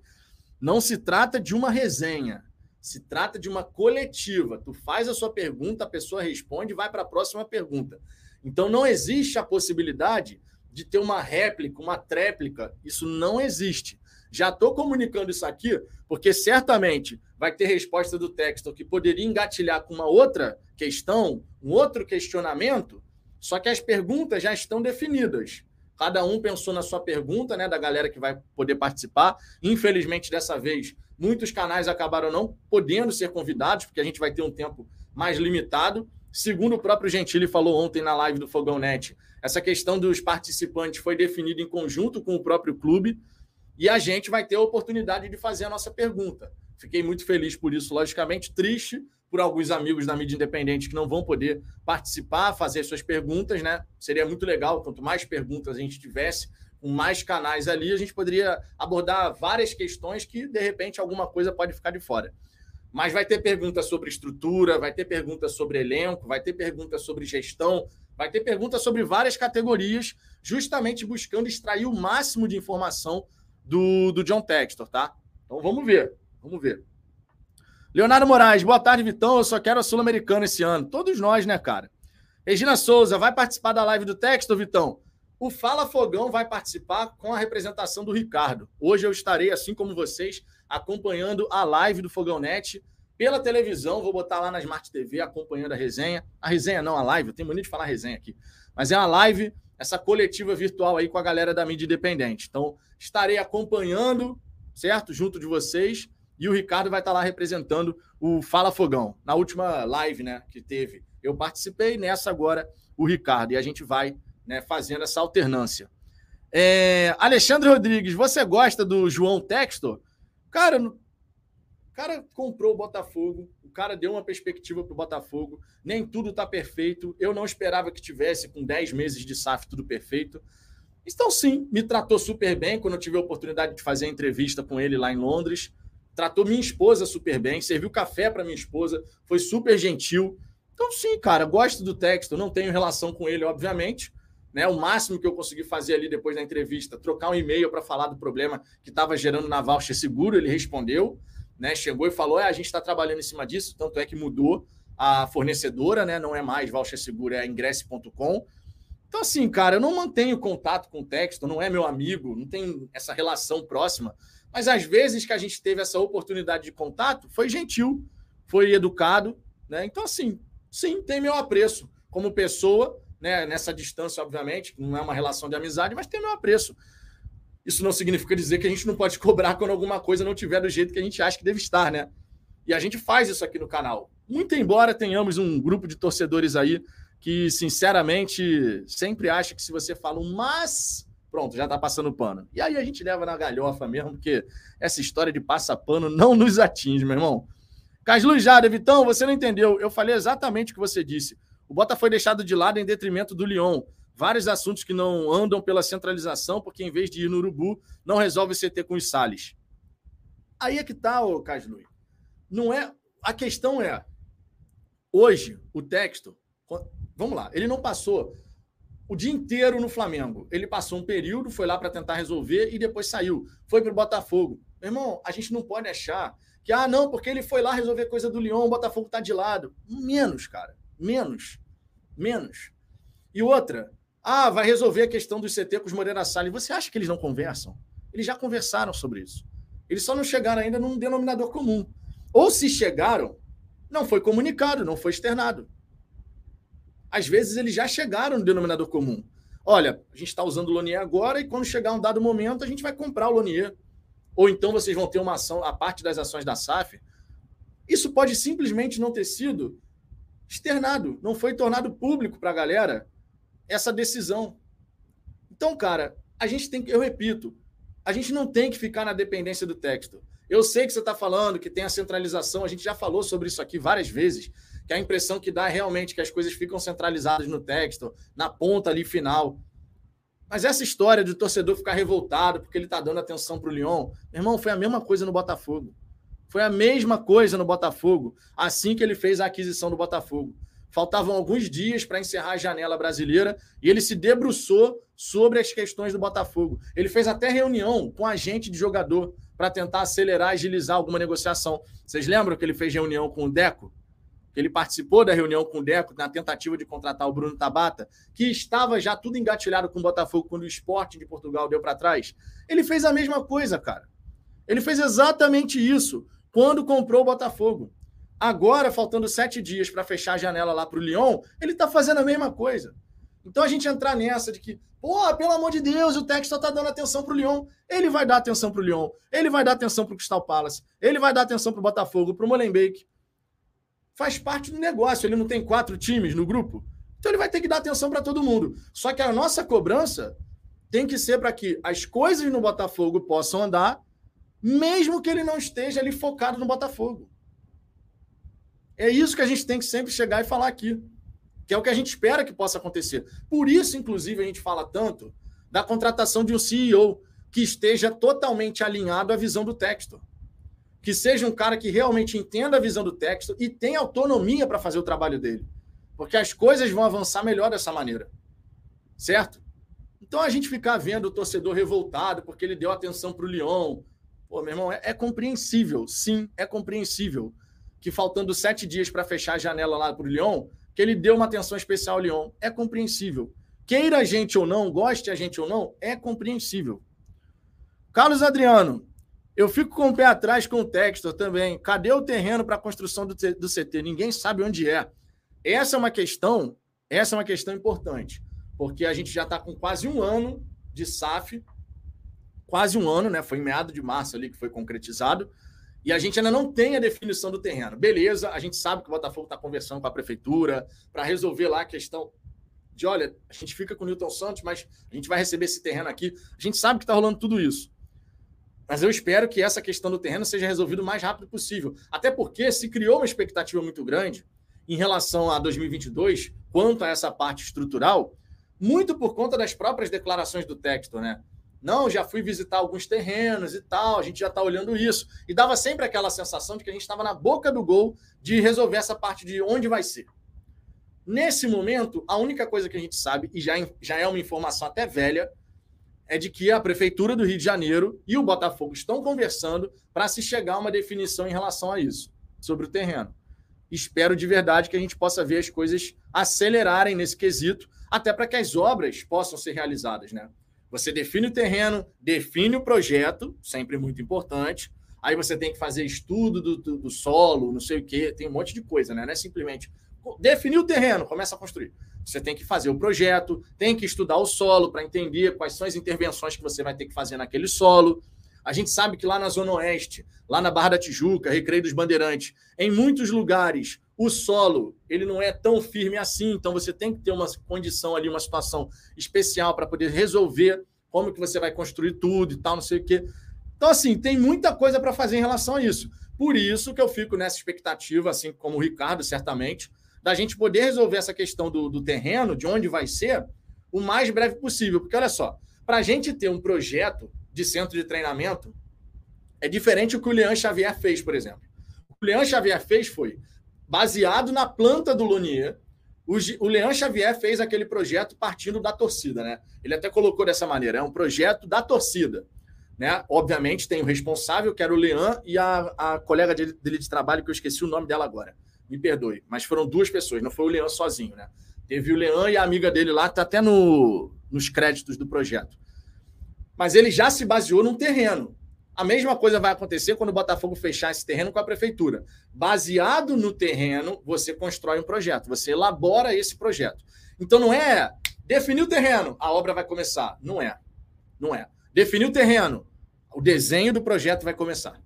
Não se trata de uma resenha, se trata de uma coletiva. Tu faz a sua pergunta, a pessoa responde e vai para a próxima pergunta. Então não existe a possibilidade de ter uma réplica, uma tréplica. Isso não existe. Já estou comunicando isso aqui, porque certamente vai ter resposta do texto que poderia engatilhar com uma outra questão, um outro questionamento, só que as perguntas já estão definidas. Cada um pensou na sua pergunta, né, da galera que vai poder participar. Infelizmente, dessa vez, muitos canais acabaram não podendo ser convidados, porque a gente vai ter um tempo mais limitado. Segundo o próprio Gentili falou ontem na live do Fogão Net, essa questão dos participantes foi definida em conjunto com o próprio clube e a gente vai ter a oportunidade de fazer a nossa pergunta. Fiquei muito feliz por isso, logicamente, triste por alguns amigos da mídia independente que não vão poder participar, fazer suas perguntas, né? Seria muito legal, quanto mais perguntas a gente tivesse, com mais canais ali, a gente poderia abordar várias questões que, de repente, alguma coisa pode ficar de fora. Mas vai ter pergunta sobre estrutura, vai ter pergunta sobre elenco, vai ter pergunta sobre gestão, vai ter pergunta sobre várias categorias, justamente buscando extrair o máximo de informação do, do John Textor, tá? Então vamos ver, vamos ver. Leonardo Moraes, boa tarde, Vitão. Eu só quero a Sul-Americana esse ano. Todos nós, né, cara? Regina Souza, vai participar da live do texto, Vitão? O Fala Fogão vai participar com a representação do Ricardo. Hoje eu estarei, assim como vocês, acompanhando a live do Fogão Net pela televisão. Vou botar lá na Smart TV acompanhando a resenha. A resenha não, a live. Eu tenho mania de falar resenha aqui. Mas é uma live, essa coletiva virtual aí com a galera da mídia independente. Então, estarei acompanhando, certo? Junto de vocês e o Ricardo vai estar lá representando o Fala Fogão. Na última live né, que teve, eu participei, nessa agora o Ricardo. E a gente vai né, fazendo essa alternância. É, Alexandre Rodrigues, você gosta do João Textor? Cara, o cara comprou o Botafogo, o cara deu uma perspectiva para o Botafogo, nem tudo está perfeito. Eu não esperava que tivesse, com 10 meses de SAF, tudo perfeito. Então, sim, me tratou super bem quando eu tive a oportunidade de fazer a entrevista com ele lá em Londres tratou minha esposa super bem, serviu café para minha esposa, foi super gentil. Então, sim, cara, gosto do texto, não tenho relação com ele, obviamente. Né? O máximo que eu consegui fazer ali depois da entrevista, trocar um e-mail para falar do problema que estava gerando na Voucher Seguro, ele respondeu, né? Chegou e falou: é, a gente está trabalhando em cima disso, tanto é que mudou a fornecedora, né? Não é mais Voucher Seguro, é ingresse.com. Então, assim, cara, eu não mantenho contato com o texto, não é meu amigo, não tem essa relação próxima. Mas às vezes que a gente teve essa oportunidade de contato, foi gentil, foi educado, né? Então, assim, sim, tem meu apreço como pessoa, né? Nessa distância, obviamente, não é uma relação de amizade, mas tem meu apreço. Isso não significa dizer que a gente não pode cobrar quando alguma coisa não tiver do jeito que a gente acha que deve estar, né? E a gente faz isso aqui no canal. Muito embora tenhamos um grupo de torcedores aí que, sinceramente, sempre acha que se você fala um mas pronto, já está passando pano. E aí a gente leva na galhofa mesmo, porque essa história de passa-pano não nos atinge, meu irmão. Caslu Jada, Vitão, você não entendeu. Eu falei exatamente o que você disse. O Bota foi deixado de lado em detrimento do Lyon. Vários assuntos que não andam pela centralização, porque em vez de ir no Urubu, não resolve CT com os Salles. Aí é que tá, ô Caslu. Não é. A questão é. Hoje, o texto. Vamos lá, ele não passou o dia inteiro no Flamengo. Ele passou um período, foi lá para tentar resolver e depois saiu. Foi para o Botafogo. Meu irmão, a gente não pode achar que, ah, não, porque ele foi lá resolver coisa do Lyon, o Botafogo está de lado. Menos, cara. Menos. Menos. E outra, ah, vai resolver a questão do CT com os Moreira Salles. Você acha que eles não conversam? Eles já conversaram sobre isso. Eles só não chegaram ainda num denominador comum. Ou se chegaram, não foi comunicado, não foi externado às vezes eles já chegaram no denominador comum. Olha, a gente está usando o Lonier agora e quando chegar um dado momento a gente vai comprar o Lonier. Ou então vocês vão ter uma ação, a parte das ações da SAF. Isso pode simplesmente não ter sido externado, não foi tornado público para a galera essa decisão. Então, cara, a gente tem que, eu repito, a gente não tem que ficar na dependência do texto. Eu sei que você está falando que tem a centralização, a gente já falou sobre isso aqui várias vezes, que a impressão que dá é realmente que as coisas ficam centralizadas no texto, na ponta ali final. Mas essa história de torcedor ficar revoltado porque ele está dando atenção para o Lyon, meu irmão, foi a mesma coisa no Botafogo. Foi a mesma coisa no Botafogo, assim que ele fez a aquisição do Botafogo. Faltavam alguns dias para encerrar a janela brasileira e ele se debruçou sobre as questões do Botafogo. Ele fez até reunião com agente de jogador para tentar acelerar, agilizar alguma negociação. Vocês lembram que ele fez reunião com o Deco? ele participou da reunião com o Deco na tentativa de contratar o Bruno Tabata, que estava já tudo engatilhado com o Botafogo quando o esporte de Portugal deu para trás. Ele fez a mesma coisa, cara. Ele fez exatamente isso quando comprou o Botafogo. Agora, faltando sete dias para fechar a janela lá para o Lyon, ele está fazendo a mesma coisa. Então a gente entrar nessa de que, pô, pelo amor de Deus, o Texas só está dando atenção para o Lyon. Ele vai dar atenção para o Lyon, ele vai dar atenção para o Crystal Palace, ele vai dar atenção para o Botafogo, para o Molenbeek faz parte do negócio. Ele não tem quatro times no grupo. Então ele vai ter que dar atenção para todo mundo. Só que a nossa cobrança tem que ser para que as coisas no Botafogo possam andar, mesmo que ele não esteja ali focado no Botafogo. É isso que a gente tem que sempre chegar e falar aqui. Que é o que a gente espera que possa acontecer. Por isso, inclusive, a gente fala tanto da contratação de um CEO que esteja totalmente alinhado à visão do texto que seja um cara que realmente entenda a visão do texto e tenha autonomia para fazer o trabalho dele. Porque as coisas vão avançar melhor dessa maneira. Certo? Então a gente ficar vendo o torcedor revoltado porque ele deu atenção para o Lyon. Pô, meu irmão, é, é, compreensível. Sim, é compreensível que faltando sete dias para fechar a janela lá para o Lyon, que ele deu uma atenção especial ao Lyon. É compreensível. Queira a gente ou não, goste a gente ou não, é compreensível. Carlos Adriano, eu fico com o pé atrás com o Textor também. Cadê o terreno para a construção do, do CT? Ninguém sabe onde é. Essa é uma questão, essa é uma questão importante, porque a gente já está com quase um ano de SAF, quase um ano, né? Foi em meado de março ali que foi concretizado, e a gente ainda não tem a definição do terreno. Beleza, a gente sabe que o Botafogo está conversando com a prefeitura para resolver lá a questão de, olha, a gente fica com o Newton Santos, mas a gente vai receber esse terreno aqui. A gente sabe que está rolando tudo isso. Mas eu espero que essa questão do terreno seja resolvida o mais rápido possível. Até porque se criou uma expectativa muito grande em relação a 2022, quanto a essa parte estrutural, muito por conta das próprias declarações do texto, né? Não, já fui visitar alguns terrenos e tal, a gente já está olhando isso. E dava sempre aquela sensação de que a gente estava na boca do gol de resolver essa parte de onde vai ser. Nesse momento, a única coisa que a gente sabe, e já, já é uma informação até velha, é de que a Prefeitura do Rio de Janeiro e o Botafogo estão conversando para se chegar a uma definição em relação a isso, sobre o terreno. Espero de verdade que a gente possa ver as coisas acelerarem nesse quesito, até para que as obras possam ser realizadas, né? Você define o terreno, define o projeto, sempre muito importante. Aí você tem que fazer estudo do, do, do solo, não sei o quê, tem um monte de coisa, né? Não é simplesmente definir o terreno, começa a construir. Você tem que fazer o projeto, tem que estudar o solo para entender quais são as intervenções que você vai ter que fazer naquele solo. A gente sabe que lá na Zona Oeste, lá na Barra da Tijuca, Recreio dos Bandeirantes, em muitos lugares, o solo ele não é tão firme assim, então você tem que ter uma condição ali, uma situação especial para poder resolver como que você vai construir tudo e tal, não sei o quê. Então, assim, tem muita coisa para fazer em relação a isso. Por isso que eu fico nessa expectativa, assim como o Ricardo, certamente, da gente poder resolver essa questão do, do terreno, de onde vai ser, o mais breve possível. Porque, olha só, para a gente ter um projeto de centro de treinamento, é diferente do que o Leão Xavier fez, por exemplo. O o Leão Xavier fez foi, baseado na planta do Lonier, o Leão Xavier fez aquele projeto partindo da torcida, né? Ele até colocou dessa maneira, é um projeto da torcida. Né? Obviamente tem o responsável, que era o Leão, e a, a colega dele de trabalho, que eu esqueci o nome dela agora me perdoe, mas foram duas pessoas, não foi o Leão sozinho, né? Teve o Leão e a amiga dele lá, tá até no, nos créditos do projeto. Mas ele já se baseou num terreno. A mesma coisa vai acontecer quando o Botafogo fechar esse terreno com a prefeitura. Baseado no terreno, você constrói um projeto, você elabora esse projeto. Então não é definir o terreno, a obra vai começar. Não é. Não é. Definir o terreno, o desenho do projeto vai começar.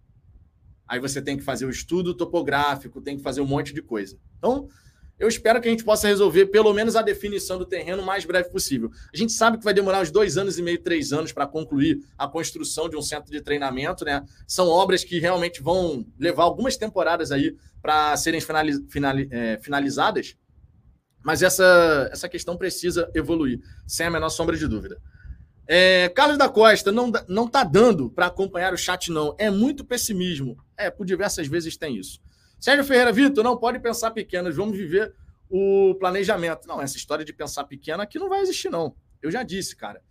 Aí você tem que fazer o estudo topográfico, tem que fazer um monte de coisa. Então, Eu espero que a gente possa resolver pelo menos a definição do terreno o mais breve possível. A gente sabe que vai demorar uns dois anos e meio, três anos para concluir a construção de um centro de treinamento, né? São obras que realmente vão levar algumas temporadas aí para serem finaliz, finali, é, finalizadas, mas essa, essa questão precisa evoluir, sem a menor sombra de dúvida. É, Carlos da Costa, não, não tá dando para acompanhar o chat, não. É muito pessimismo. É, por diversas vezes tem isso. Sérgio Ferreira, Vitor, não pode pensar pequeno, vamos viver o planejamento. Não, essa história de pensar pequeno aqui não vai existir, não. Eu já disse, cara.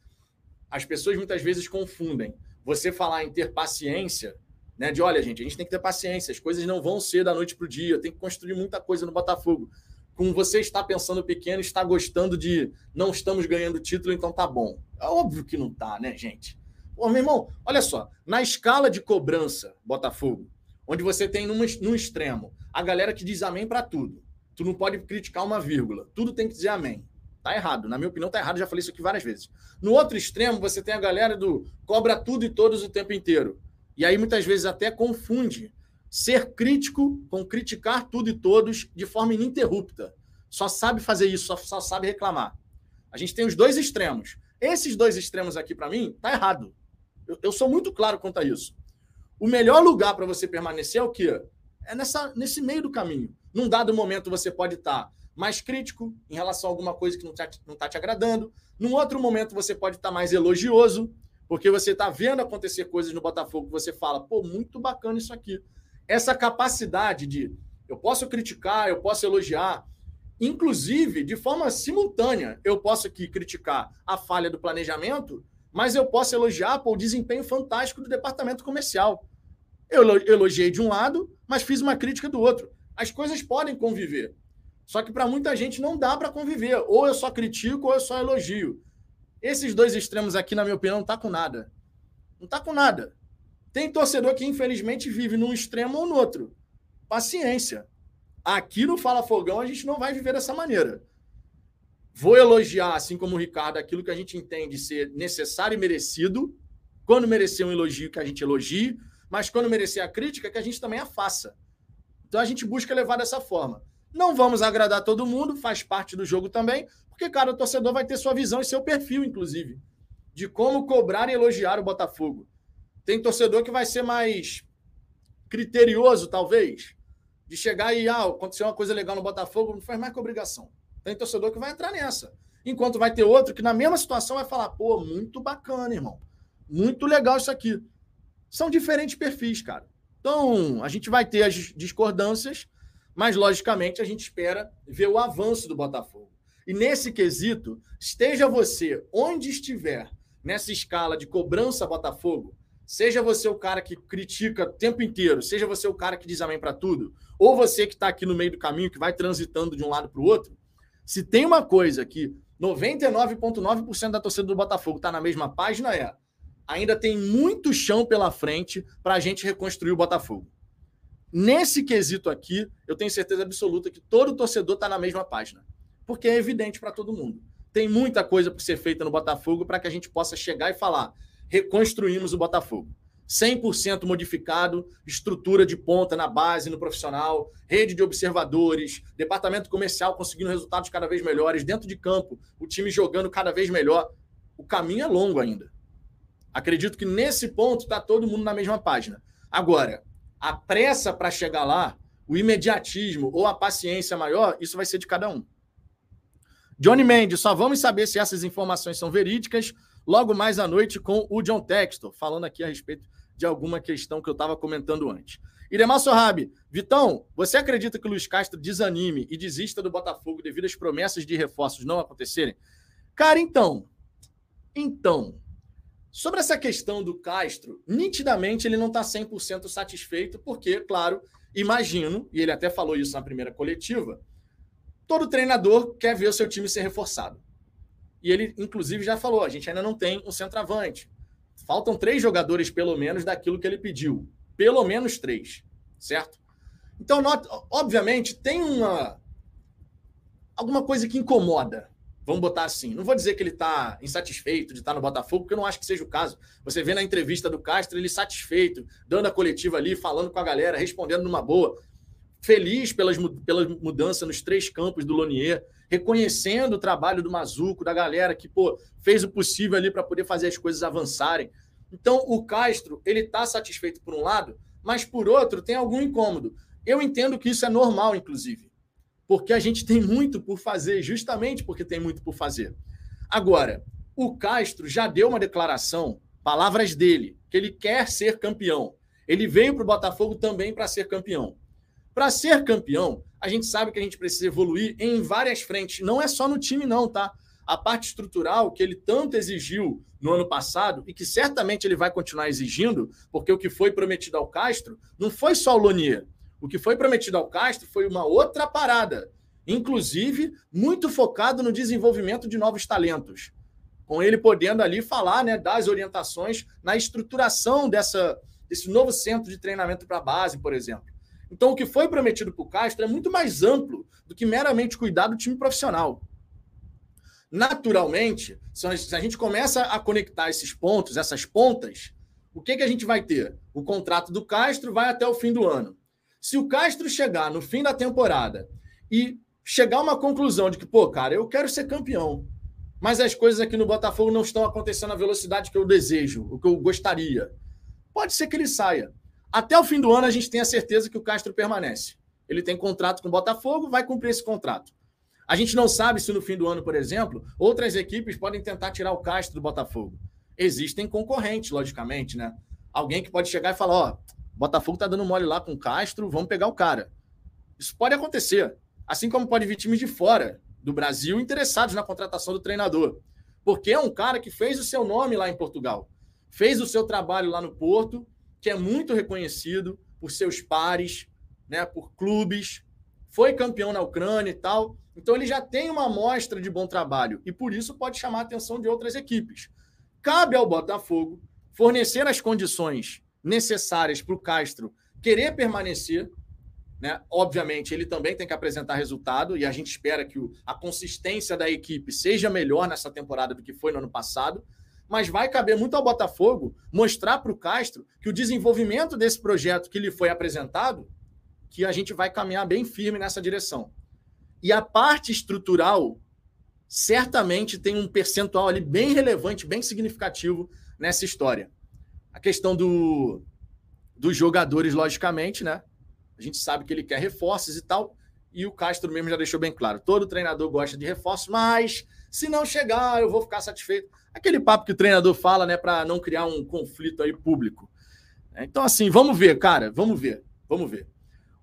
As pessoas muitas vezes confundem. Você falar em ter paciência, né? De olha, gente, a gente tem que ter paciência, as coisas não vão ser da noite para o dia, tem que construir muita coisa no Botafogo. Com você está pensando pequeno, está gostando de não estamos ganhando título, então tá bom. É óbvio que não tá, né, gente? Pô, meu irmão, olha só, na escala de cobrança, Botafogo, onde você tem num, extremo a galera que diz amém para tudo. Tu não pode criticar uma vírgula. Tudo tem que dizer amém. Tá errado. Na minha opinião, tá errado. Já falei isso aqui várias vezes. No outro extremo, você tem a galera do cobra tudo e todos o tempo inteiro. E aí, muitas vezes, até confunde ser crítico com criticar tudo e todos de forma ininterrupta. Só sabe fazer isso, só, só sabe reclamar. A gente tem os dois extremos. Esses dois extremos aqui, para mim, tá errado. Eu, eu, sou muito claro quanto a isso. O melhor lugar para você permanecer é o quê? É nessa, nesse meio do caminho. Num dado momento você pode estar tá mais crítico em relação a alguma coisa que não está não tá te agradando. Num outro momento você pode estar tá mais elogioso, porque você está vendo acontecer coisas no Botafogo que você fala, pô, muito bacana isso aqui. Essa capacidade de eu posso criticar, eu posso elogiar, inclusive de forma simultânea, eu posso aqui criticar a falha do planejamento, mas eu posso elogiar pô, o desempenho fantástico do departamento comercial. Eu elogiei de um lado, mas fiz uma crítica do outro. As coisas podem conviver. Só que para muita gente não dá para conviver. Ou eu só critico ou eu só elogio. Esses dois extremos aqui, na minha opinião, não tá com nada. Não tá com nada. Tem torcedor que, infelizmente, vive num extremo ou no outro. Paciência. Aqui no Fala Fogão a gente não vai viver dessa maneira. Vou elogiar, assim como o Ricardo, aquilo que a gente entende ser necessário e merecido. Quando merecer um elogio, que a gente elogie mas quando merecer a crítica, que a gente também a faça. Então a gente busca levar dessa forma. Não vamos agradar todo mundo, faz parte do jogo também, porque cada torcedor vai ter sua visão e seu perfil, inclusive, de como cobrar e elogiar o Botafogo. Tem torcedor que vai ser mais criterioso, talvez, de chegar e, ah, aconteceu uma coisa legal no Botafogo, não faz mais que obrigação. Tem torcedor que vai entrar nessa. Enquanto vai ter outro que, na mesma situação, vai falar: pô, muito bacana, irmão. Muito legal isso aqui são diferentes perfis, cara. Então, a gente vai ter as discordâncias, mas, logicamente, a gente espera ver o avanço do Botafogo. E nesse quesito, esteja você onde estiver nessa escala de cobrança Botafogo, seja você o cara que critica o tempo inteiro, seja você o cara que diz amém para tudo, ou você que está aqui no meio do caminho, que vai transitando de um lado para o outro, se tem uma coisa que 99,9% da torcida do Botafogo está na mesma página, é ainda tem muito chão pela frente para a gente reconstruir o Botafogo. Nesse quesito aqui, eu tenho certeza absoluta que todo torcedor está na mesma página, porque é evidente para todo mundo. Tem muita coisa para ser feita no Botafogo para que a gente possa chegar e falar: reconstruímos o Botafogo. 100% modificado, estrutura de ponta na base, no profissional, rede de observadores, departamento comercial conseguindo resultados cada vez melhores, dentro de campo, o time jogando cada vez melhor. O caminho é longo ainda. Acredito que nesse ponto está todo mundo na mesma página. Agora, a pressa para chegar lá, o imediatismo ou a paciência maior, isso vai ser de cada um. Johnny Mendes, só vamos saber se essas informações são verídicas logo mais à noite com o John Textor, falando aqui a respeito de alguma questão que eu estava comentando antes. Iremar Sorrabi, Vitão, você acredita que o Luiz Castro desanime e desista do Botafogo devido às promessas de reforços não acontecerem? Cara, então. Então, Sobre essa questão do Castro, nitidamente ele não está 100% satisfeito, porque, claro, imagino, e ele até falou isso na primeira coletiva, todo treinador quer ver o seu time ser reforçado. E ele, inclusive, já falou: a gente ainda não tem um centroavante. Faltam três jogadores, pelo menos, daquilo que ele pediu. Pelo menos três, certo? Então, obviamente, tem uma. alguma coisa que incomoda Vamos botar assim. Não vou dizer que ele está insatisfeito de estar no Botafogo, porque eu não acho que seja o caso. Você vê na entrevista do Castro ele satisfeito, dando a coletiva ali, falando com a galera, respondendo numa boa. feliz pelas, pela mudança nos três campos do Lonier, reconhecendo o trabalho do Mazuco, da galera que pô, fez o possível ali para poder fazer as coisas avançarem. Então, o Castro, ele está satisfeito por um lado, mas por outro, tem algum incômodo. Eu entendo que isso é normal, inclusive, porque a gente tem muito por fazer, justamente porque tem muito por fazer. Agora, o Castro já deu uma declaração, palavras dele, que ele quer ser campeão. Ele veio para o Botafogo também para ser campeão. Para ser campeão, a gente sabe que a gente precisa evoluir em várias frentes. Não é só no time, não, tá? A parte estrutural que ele tanto exigiu no ano passado e que certamente ele vai continuar exigindo, porque o que foi prometido ao Castro não foi só o Lonier. O que foi prometido ao Castro foi uma outra parada, inclusive muito focado no desenvolvimento de novos talentos. Com ele podendo ali falar, né, das orientações na estruturação dessa, desse novo centro de treinamento para a base, por exemplo. Então, o que foi prometido para o Castro é muito mais amplo do que meramente cuidar do time profissional. Naturalmente, se a gente começa a conectar esses pontos, essas pontas, o que, que a gente vai ter? O contrato do Castro vai até o fim do ano. Se o Castro chegar no fim da temporada e chegar a uma conclusão de que, pô, cara, eu quero ser campeão, mas as coisas aqui no Botafogo não estão acontecendo na velocidade que eu desejo, o que eu gostaria, pode ser que ele saia. Até o fim do ano, a gente tem a certeza que o Castro permanece. Ele tem contrato com o Botafogo, vai cumprir esse contrato. A gente não sabe se no fim do ano, por exemplo, outras equipes podem tentar tirar o Castro do Botafogo. Existem concorrentes, logicamente, né? Alguém que pode chegar e falar: ó, Botafogo tá dando mole lá com o Castro, vamos pegar o cara. Isso pode acontecer. Assim como pode vir times de fora do Brasil interessados na contratação do treinador. Porque é um cara que fez o seu nome lá em Portugal, fez o seu trabalho lá no Porto que é muito reconhecido por seus pares, né, por clubes, foi campeão na Ucrânia e tal. Então ele já tem uma amostra de bom trabalho e por isso pode chamar a atenção de outras equipes. Cabe ao Botafogo fornecer as condições necessárias para o Castro querer permanecer. Né? Obviamente, ele também tem que apresentar resultado e a gente espera que a consistência da equipe seja melhor nessa temporada do que foi no ano passado mas vai caber muito ao Botafogo mostrar para o Castro que o desenvolvimento desse projeto que lhe foi apresentado, que a gente vai caminhar bem firme nessa direção. E a parte estrutural certamente tem um percentual ali bem relevante, bem significativo nessa história. A questão do, dos jogadores, logicamente, né? A gente sabe que ele quer reforços e tal, e o Castro mesmo já deixou bem claro. Todo treinador gosta de reforços, mas se não chegar, eu vou ficar satisfeito. Aquele papo que o treinador fala, né, para não criar um conflito aí público. Então, assim, vamos ver, cara, vamos ver, vamos ver.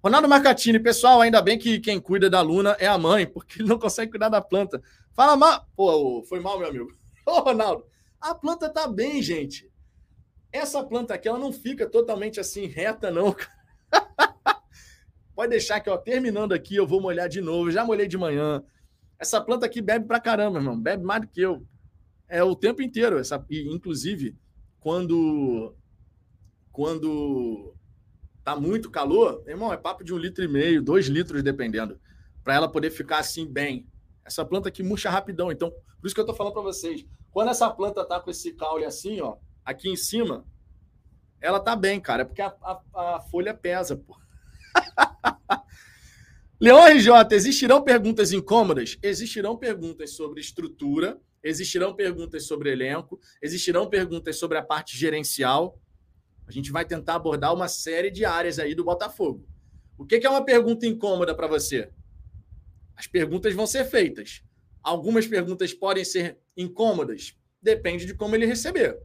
Ronaldo Marcatini, pessoal, ainda bem que quem cuida da Luna é a mãe, porque ele não consegue cuidar da planta. Fala mal. Pô, foi mal, meu amigo. Ô, Ronaldo, a planta tá bem, gente. Essa planta aqui, ela não fica totalmente assim reta, não, Pode deixar que, ó, terminando aqui, eu vou molhar de novo. Já molhei de manhã. Essa planta aqui bebe pra caramba, irmão. Bebe mais do que eu. É o tempo inteiro. Essa, e, inclusive, quando quando tá muito calor, irmão, é papo de um litro e meio, dois litros, dependendo, para ela poder ficar assim bem. Essa planta aqui murcha rapidão. Então, por isso que eu tô falando para vocês. Quando essa planta tá com esse caule assim, ó, aqui em cima, ela tá bem, cara. É porque a, a, a folha pesa, pô. Leão RJ, existirão perguntas incômodas? Existirão perguntas sobre estrutura, existirão perguntas sobre elenco, existirão perguntas sobre a parte gerencial. A gente vai tentar abordar uma série de áreas aí do Botafogo. O que é uma pergunta incômoda para você? As perguntas vão ser feitas. Algumas perguntas podem ser incômodas. Depende de como ele receber.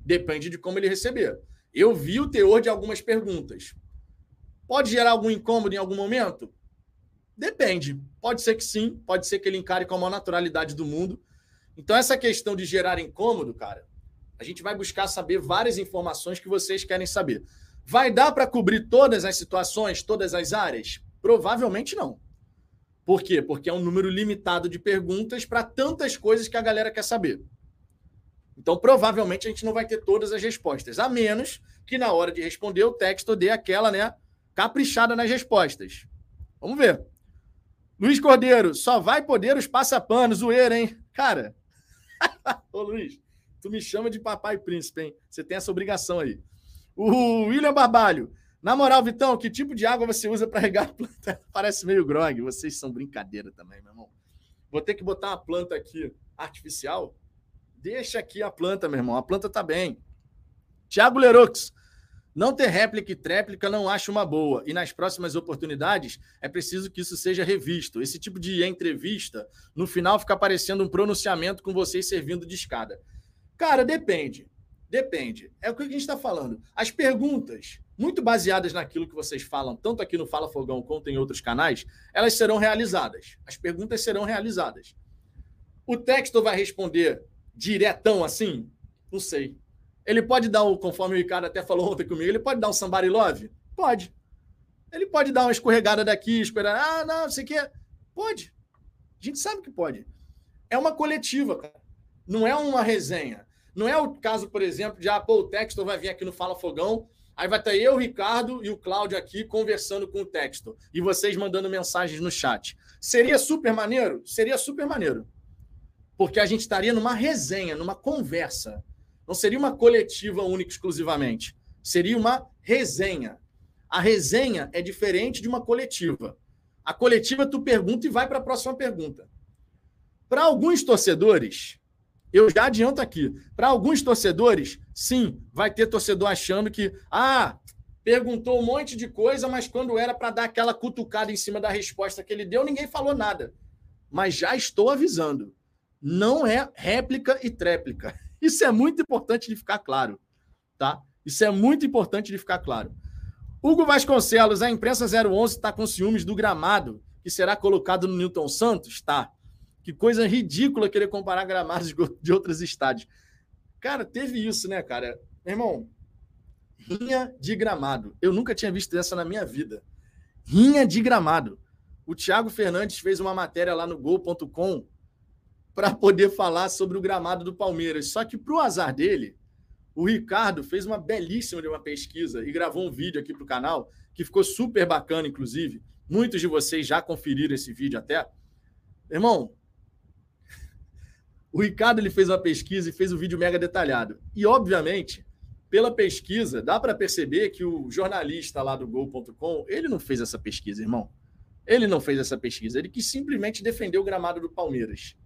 Depende de como ele receber. Eu vi o teor de algumas perguntas. Pode gerar algum incômodo em algum momento? Depende. Pode ser que sim, pode ser que ele encare com a maior naturalidade do mundo. Então, essa questão de gerar incômodo, cara, a gente vai buscar saber várias informações que vocês querem saber. Vai dar para cobrir todas as situações, todas as áreas? Provavelmente não. Por quê? Porque é um número limitado de perguntas para tantas coisas que a galera quer saber. Então, provavelmente, a gente não vai ter todas as respostas, a menos que na hora de responder o texto dê aquela, né, caprichada nas respostas. Vamos ver. Luiz Cordeiro, só vai poder os passapanos, zoeira, hein? Cara, ô Luiz, tu me chama de papai príncipe, hein? Você tem essa obrigação aí. O William Barbalho, Na moral, Vitão, que tipo de água você usa para regar a planta? Parece meio grog. Vocês são brincadeira também, meu irmão. Vou ter que botar uma planta aqui artificial. Deixa aqui a planta, meu irmão. A planta tá bem. Tiago Lerox. Não ter réplica e tréplica não acho uma boa. E nas próximas oportunidades é preciso que isso seja revisto. Esse tipo de entrevista, no final, fica parecendo um pronunciamento com vocês servindo de escada. Cara, depende. Depende. É o que a gente está falando. As perguntas, muito baseadas naquilo que vocês falam, tanto aqui no Fala Fogão quanto em outros canais, elas serão realizadas. As perguntas serão realizadas. O texto vai responder diretão assim? Não sei. Ele pode dar o, conforme o Ricardo até falou ontem comigo, ele pode dar um somebody love? Pode. Ele pode dar uma escorregada daqui, esperar, ah, não, não sei o quê. Pode. A gente sabe que pode. É uma coletiva, cara. Não é uma resenha. Não é o caso, por exemplo, de ah, pô, o Textor vai vir aqui no Fala Fogão, aí vai estar eu, o Ricardo e o Cláudio aqui conversando com o Textor e vocês mandando mensagens no chat. Seria super maneiro? Seria super maneiro. Porque a gente estaria numa resenha, numa conversa. Não seria uma coletiva única exclusivamente. Seria uma resenha. A resenha é diferente de uma coletiva. A coletiva tu pergunta e vai para a próxima pergunta. Para alguns torcedores, eu já adianto aqui, para alguns torcedores, sim, vai ter torcedor achando que, ah, perguntou um monte de coisa, mas quando era para dar aquela cutucada em cima da resposta que ele deu, ninguém falou nada. Mas já estou avisando, não é réplica e tréplica. Isso é muito importante de ficar claro, tá? Isso é muito importante de ficar claro. Hugo Vasconcelos, a imprensa 011 está com ciúmes do gramado que será colocado no Newton Santos? Tá. Que coisa ridícula querer comparar gramados de outros estádios. Cara, teve isso, né, cara? Irmão, rinha de gramado. Eu nunca tinha visto essa na minha vida. Rinha de gramado. O Thiago Fernandes fez uma matéria lá no gol.com para poder falar sobre o gramado do Palmeiras. Só que, para o azar dele, o Ricardo fez uma belíssima de uma pesquisa e gravou um vídeo aqui para o canal, que ficou super bacana, inclusive. Muitos de vocês já conferiram esse vídeo até. Irmão, o Ricardo ele fez uma pesquisa e fez um vídeo mega detalhado. E, obviamente, pela pesquisa, dá para perceber que o jornalista lá do Gol.com, ele não fez essa pesquisa, irmão. Ele não fez essa pesquisa. Ele quis simplesmente defender o gramado do Palmeiras.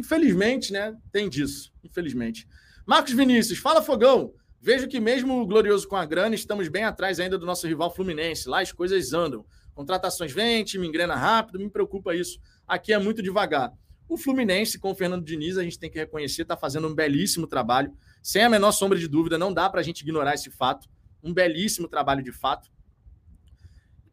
Infelizmente, né? Tem disso, infelizmente. Marcos Vinícius, fala fogão. Vejo que mesmo glorioso com a grana, estamos bem atrás ainda do nosso rival Fluminense. Lá as coisas andam. Contratações vêm, time engrena rápido, me preocupa isso. Aqui é muito devagar. O Fluminense, com o Fernando Diniz, a gente tem que reconhecer, está fazendo um belíssimo trabalho. Sem a menor sombra de dúvida, não dá para a gente ignorar esse fato. Um belíssimo trabalho de fato.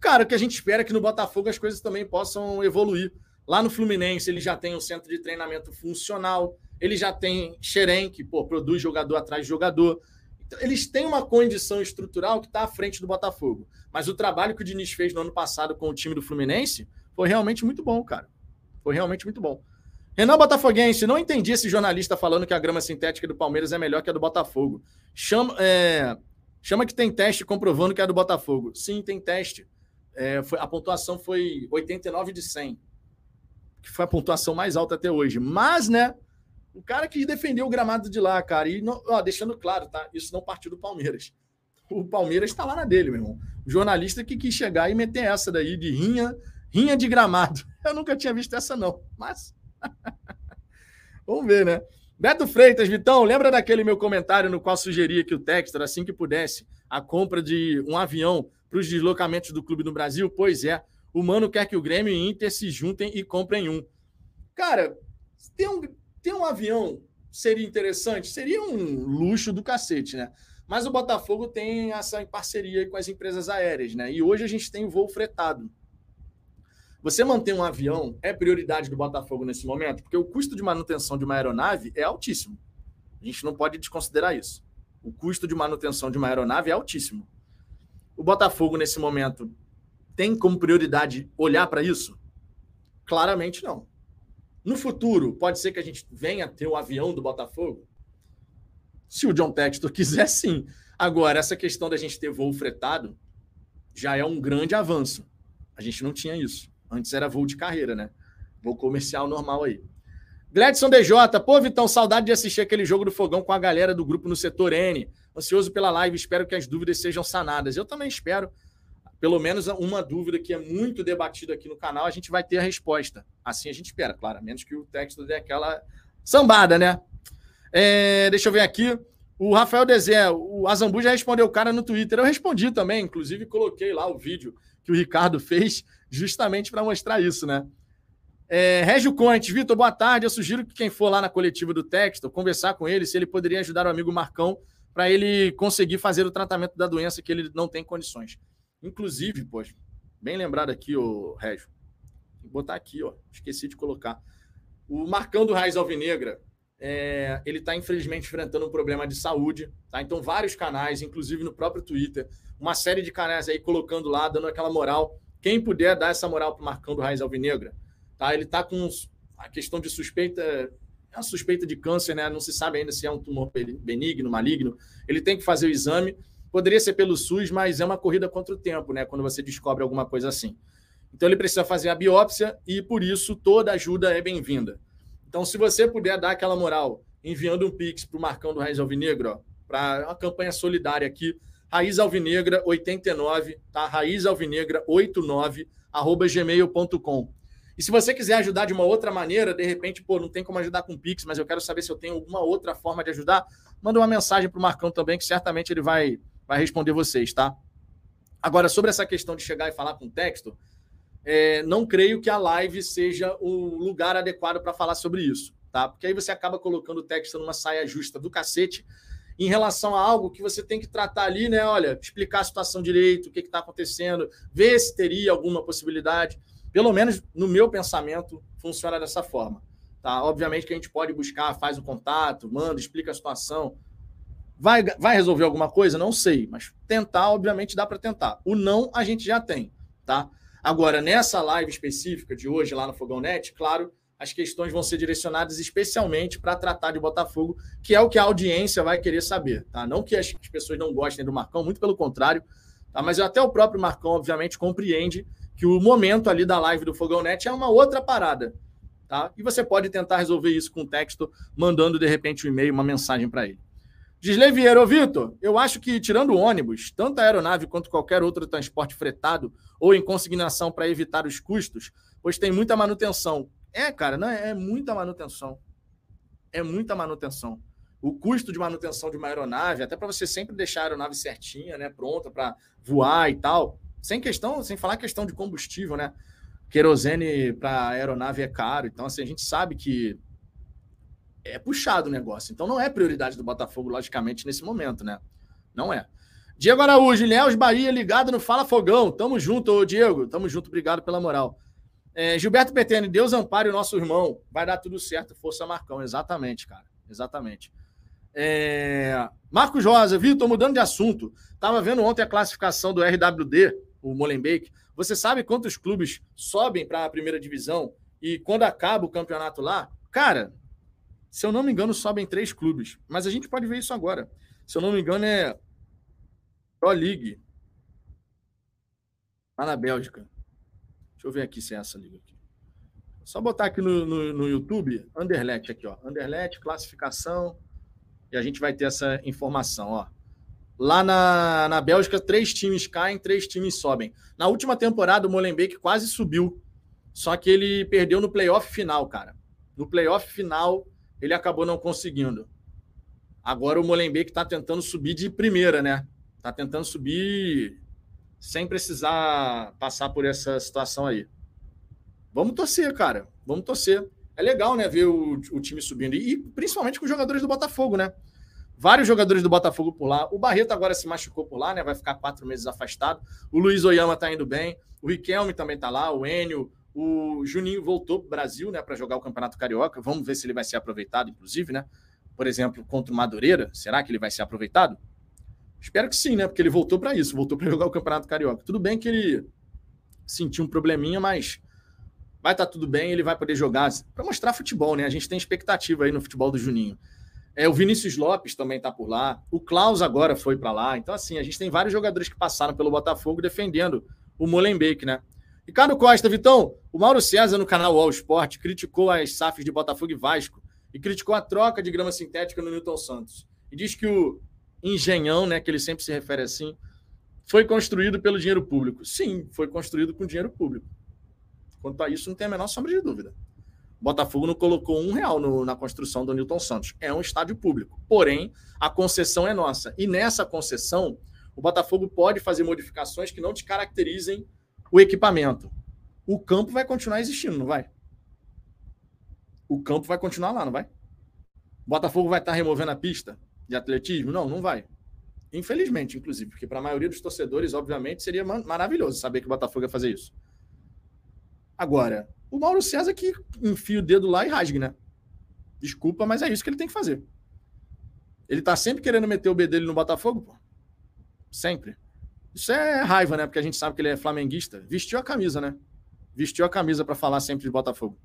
Cara, o que a gente espera é que no Botafogo as coisas também possam evoluir. Lá no Fluminense, ele já tem um centro de treinamento funcional, ele já tem Xerém, que pô, produz jogador atrás de jogador. Então, eles têm uma condição estrutural que está à frente do Botafogo. Mas o trabalho que o Diniz fez no ano passado com o time do Fluminense foi realmente muito bom, cara. Foi realmente muito bom. Renan Botafoguense, não entendi esse jornalista falando que a grama sintética do Palmeiras é melhor que a do Botafogo. Chama, é, chama que tem teste comprovando que é a do Botafogo. Sim, tem teste. É, foi, a pontuação foi 89 de 100 que foi a pontuação mais alta até hoje. Mas, né, o cara que defendeu o gramado de lá, cara, e não, ó, deixando claro, tá? Isso não partiu do Palmeiras. O Palmeiras está lá na dele, meu irmão. O jornalista que quis chegar e meter essa daí de rinha, rinha de gramado. Eu nunca tinha visto essa, não. Mas. Vamos ver, né? Beto Freitas, Vitão, lembra daquele meu comentário no qual sugeria que o Textor, assim que pudesse, a compra de um avião para os deslocamentos do clube no Brasil? Pois é, o Mano quer que o Grêmio e Inter se juntem e comprem um. Cara, ter um, ter um avião seria interessante? Seria um luxo do cacete, né? Mas o Botafogo tem essa parceria com as empresas aéreas, né? E hoje a gente tem voo fretado. Você manter um avião é prioridade do Botafogo nesse momento, porque o custo de manutenção de uma aeronave é altíssimo. A gente não pode desconsiderar isso. O custo de manutenção de uma aeronave é altíssimo. O Botafogo, nesse momento, tem como prioridade olhar para isso? Claramente não. No futuro, pode ser que a gente venha ter o avião do Botafogo? Se o John Textor quiser, sim. Agora, essa questão da gente ter voo fretado já é um grande avanço. A gente não tinha isso. Antes era voo de carreira, né? Voo comercial normal aí. Gladson DJ, pô, Vitão, saudade de assistir aquele jogo do fogão com a galera do grupo no setor N. Ansioso pela live, espero que as dúvidas sejam sanadas. Eu também espero. Pelo menos uma dúvida que é muito debatida aqui no canal, a gente vai ter a resposta. Assim a gente espera, claro, a menos que o texto dê aquela sambada, né? É, deixa eu ver aqui. O Rafael Dezé, o Azambu já respondeu o cara no Twitter. Eu respondi também, inclusive coloquei lá o vídeo que o Ricardo fez justamente para mostrar isso, né? É, Régio Contes, Vitor, boa tarde. Eu sugiro que quem for lá na coletiva do texto conversar com ele se ele poderia ajudar o amigo Marcão para ele conseguir fazer o tratamento da doença que ele não tem condições. Inclusive, poxa, bem lembrado aqui, o Régio. Vou botar aqui, ó. Esqueci de colocar. O Marcão do Raiz Alvinegra, é, ele está infelizmente enfrentando um problema de saúde, tá? Então, vários canais, inclusive no próprio Twitter, uma série de canais aí colocando lá, dando aquela moral. Quem puder dar essa moral para o Marcão do Raiz Alvinegra, Tá? Ele está com a questão de suspeita, é uma suspeita de câncer, né? Não se sabe ainda se é um tumor benigno, maligno. Ele tem que fazer o exame. Poderia ser pelo SUS, mas é uma corrida contra o tempo, né? Quando você descobre alguma coisa assim. Então ele precisa fazer a biópsia e por isso toda ajuda é bem-vinda. Então, se você puder dar aquela moral, enviando um pix para o Marcão do Raiz Alvinegra, para uma campanha solidária aqui, Raiz Alvinegra 89, tá? Raiz Alvinegra 89 arroba gmail.com. E se você quiser ajudar de uma outra maneira, de repente, pô, não tem como ajudar com Pix, mas eu quero saber se eu tenho alguma outra forma de ajudar, manda uma mensagem para o Marcão também, que certamente ele vai, vai responder vocês, tá? Agora, sobre essa questão de chegar e falar com texto, é, não creio que a live seja o lugar adequado para falar sobre isso, tá? Porque aí você acaba colocando o texto numa saia justa do cacete em relação a algo que você tem que tratar ali, né? Olha, explicar a situação direito, o que está acontecendo, ver se teria alguma possibilidade. Pelo menos no meu pensamento, funciona dessa forma. Tá? Obviamente que a gente pode buscar, faz o contato, manda, explica a situação. Vai, vai resolver alguma coisa? Não sei, mas tentar, obviamente, dá para tentar. O não a gente já tem, tá? Agora, nessa live específica de hoje lá no Fogão Net, claro, as questões vão ser direcionadas especialmente para tratar de Botafogo, que é o que a audiência vai querer saber, tá? Não que as pessoas não gostem do Marcão, muito pelo contrário, tá? Mas até o próprio Marcão, obviamente, compreende que o momento ali da live do Fogão Net é uma outra parada. Tá? E você pode tentar resolver isso com texto, mandando de repente um e-mail, uma mensagem para ele. Gisley Vieira, Vitor, eu acho que tirando o ônibus, tanto a aeronave quanto qualquer outro transporte fretado ou em consignação para evitar os custos, pois tem muita manutenção. É, cara, não é, é muita manutenção. É muita manutenção. O custo de manutenção de uma aeronave, até para você sempre deixar a aeronave certinha, né, pronta para voar e tal, sem questão, sem falar questão de combustível, né? Querosene para aeronave é caro, então assim, a gente sabe que é puxado o negócio. Então não é prioridade do Botafogo, logicamente, nesse momento, né? Não é. Diego Araújo, Léus Bahia ligado no Fala Fogão. Tamo junto, ô Diego. Tamo junto, obrigado pela moral. É, Gilberto Petene, Deus ampare o nosso irmão. Vai dar tudo certo, força Marcão. Exatamente, cara. Exatamente. É... Marcos Rosa, Vitor, mudando de assunto. Tava vendo ontem a classificação do RWD o Molenbeek. Você sabe quantos clubes sobem para a primeira divisão e quando acaba o campeonato lá? Cara, se eu não me engano, sobem três clubes. Mas a gente pode ver isso agora. Se eu não me engano, é Pro League. Lá na Bélgica. Deixa eu ver aqui se é essa liga aqui. Só botar aqui no, no, no YouTube, Anderlecht aqui, ó. Anderlecht, classificação. E a gente vai ter essa informação, ó. Lá na, na Bélgica, três times caem, três times sobem. Na última temporada, o Molenbeek quase subiu. Só que ele perdeu no playoff final, cara. No playoff final, ele acabou não conseguindo. Agora o Molenbeek está tentando subir de primeira, né? Está tentando subir sem precisar passar por essa situação aí. Vamos torcer, cara. Vamos torcer. É legal, né, ver o, o time subindo. E, principalmente com os jogadores do Botafogo, né? vários jogadores do Botafogo por lá. O Barreto agora se machucou por lá, né? Vai ficar quatro meses afastado. O Luiz Oyama tá indo bem. O Riquelme também tá lá. O Enio. O Juninho voltou para o Brasil, né? Para jogar o Campeonato Carioca. Vamos ver se ele vai ser aproveitado, inclusive, né? Por exemplo, contra o Madureira. Será que ele vai ser aproveitado? Espero que sim, né? Porque ele voltou para isso. Voltou para jogar o Campeonato Carioca. Tudo bem que ele sentiu um probleminha, mas vai estar tá tudo bem. Ele vai poder jogar para mostrar futebol, né? A gente tem expectativa aí no futebol do Juninho. É, o Vinícius Lopes também está por lá. O Klaus agora foi para lá. Então, assim, a gente tem vários jogadores que passaram pelo Botafogo defendendo o Molenbeek, né? Ricardo Costa, Vitão, o Mauro César no canal All Sport criticou as SAFs de Botafogo e Vasco e criticou a troca de grama sintética no Newton Santos. E diz que o engenhão, né, que ele sempre se refere assim, foi construído pelo dinheiro público. Sim, foi construído com dinheiro público. Quanto a isso, não tem a menor sombra de dúvida. O Botafogo não colocou um real no, na construção do Newton Santos. É um estádio público. Porém, a concessão é nossa. E nessa concessão, o Botafogo pode fazer modificações que não descaracterizem o equipamento. O campo vai continuar existindo, não vai? O campo vai continuar lá, não vai? Botafogo vai estar removendo a pista de atletismo? Não, não vai. Infelizmente, inclusive, porque para a maioria dos torcedores, obviamente, seria maravilhoso saber que o Botafogo ia fazer isso. Agora, o Mauro César que enfia o dedo lá e rasgue, né? Desculpa, mas é isso que ele tem que fazer. Ele tá sempre querendo meter o B dele no Botafogo, pô. Sempre. Isso é raiva, né? Porque a gente sabe que ele é flamenguista. Vestiu a camisa, né? Vestiu a camisa para falar sempre de Botafogo.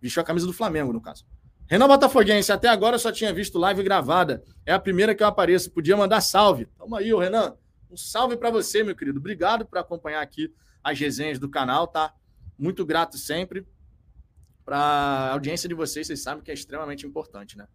Vestiu a camisa do Flamengo, no caso. Renan Botafoguense, até agora eu só tinha visto live gravada. É a primeira que eu apareço. Podia mandar salve. Toma aí, ô Renan. Um salve para você, meu querido. Obrigado por acompanhar aqui as resenhas do canal, tá? Muito grato sempre. Para a audiência de vocês, vocês sabem que é extremamente importante, né?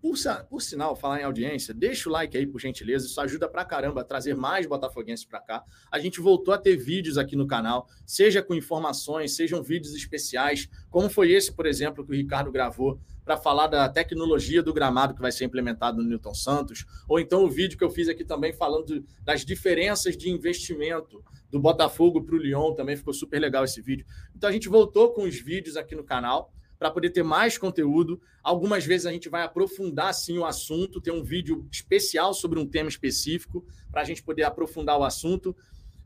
Por, por, sinal, falar em audiência, deixa o like aí, por gentileza. Isso ajuda pra caramba a trazer mais botafoguenses para cá. A gente voltou a ter vídeos aqui no canal, seja com informações, sejam vídeos especiais, como foi esse, por exemplo, que o Ricardo gravou para falar da tecnologia do gramado que vai ser implementado no Newton Santos, ou então o vídeo que eu fiz aqui também falando das diferenças de investimento do Botafogo para o Lyon, também ficou super legal esse vídeo. Então a gente voltou com os vídeos aqui no canal para poder ter mais conteúdo. Algumas vezes a gente vai aprofundar sim o assunto, ter um vídeo especial sobre um tema específico para a gente poder aprofundar o assunto.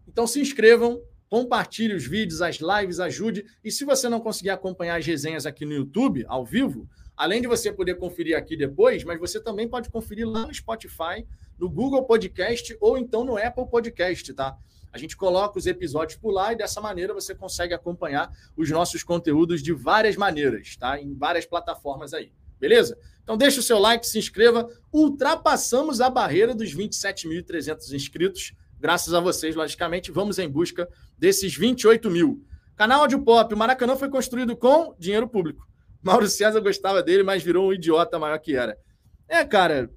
Então se inscrevam, compartilhe os vídeos, as lives, ajude. E se você não conseguir acompanhar as resenhas aqui no YouTube, ao vivo, além de você poder conferir aqui depois, mas você também pode conferir lá no Spotify, no Google Podcast ou então no Apple Podcast, tá? A gente coloca os episódios por lá e dessa maneira você consegue acompanhar os nossos conteúdos de várias maneiras, tá? Em várias plataformas aí. Beleza? Então deixa o seu like, se inscreva. Ultrapassamos a barreira dos 27.300 inscritos. Graças a vocês, logicamente, vamos em busca desses 28 mil. Canal Audio Pop, o Maracanã foi construído com dinheiro público. Mauro César gostava dele, mas virou um idiota maior que era. É, cara,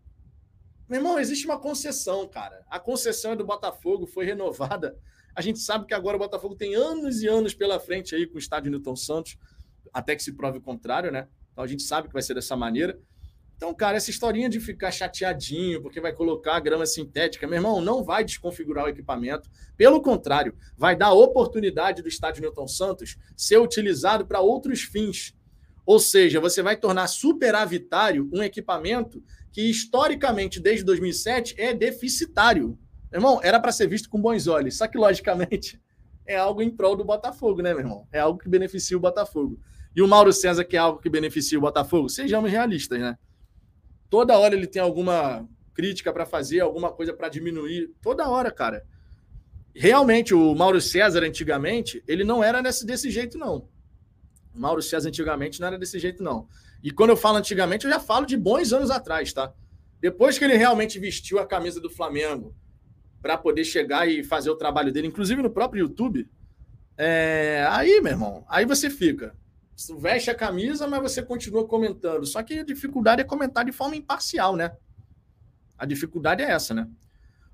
meu irmão, existe uma concessão, cara. A concessão é do Botafogo, foi renovada. A gente sabe que agora o Botafogo tem anos e anos pela frente aí com o estádio Newton Santos, até que se prove o contrário, né? Então a gente sabe que vai ser dessa maneira. Então, cara, essa historinha de ficar chateadinho porque vai colocar grama sintética, meu irmão, não vai desconfigurar o equipamento. Pelo contrário, vai dar a oportunidade do estádio Newton Santos ser utilizado para outros fins. Ou seja, você vai tornar superavitário um equipamento que historicamente, desde 2007, é deficitário. Meu irmão, era para ser visto com bons olhos, só que logicamente é algo em prol do Botafogo, né, meu irmão? É algo que beneficia o Botafogo. E o Mauro César, que é algo que beneficia o Botafogo, sejamos realistas, né? Toda hora ele tem alguma crítica para fazer, alguma coisa para diminuir. Toda hora, cara. Realmente, o Mauro César, antigamente, ele não era desse, desse jeito, não. O Mauro César, antigamente, não era desse jeito, não. E quando eu falo antigamente, eu já falo de bons anos atrás, tá? Depois que ele realmente vestiu a camisa do Flamengo para poder chegar e fazer o trabalho dele, inclusive no próprio YouTube, é... aí, meu irmão, aí você fica. Você veste a camisa, mas você continua comentando. Só que a dificuldade é comentar de forma imparcial, né? A dificuldade é essa, né?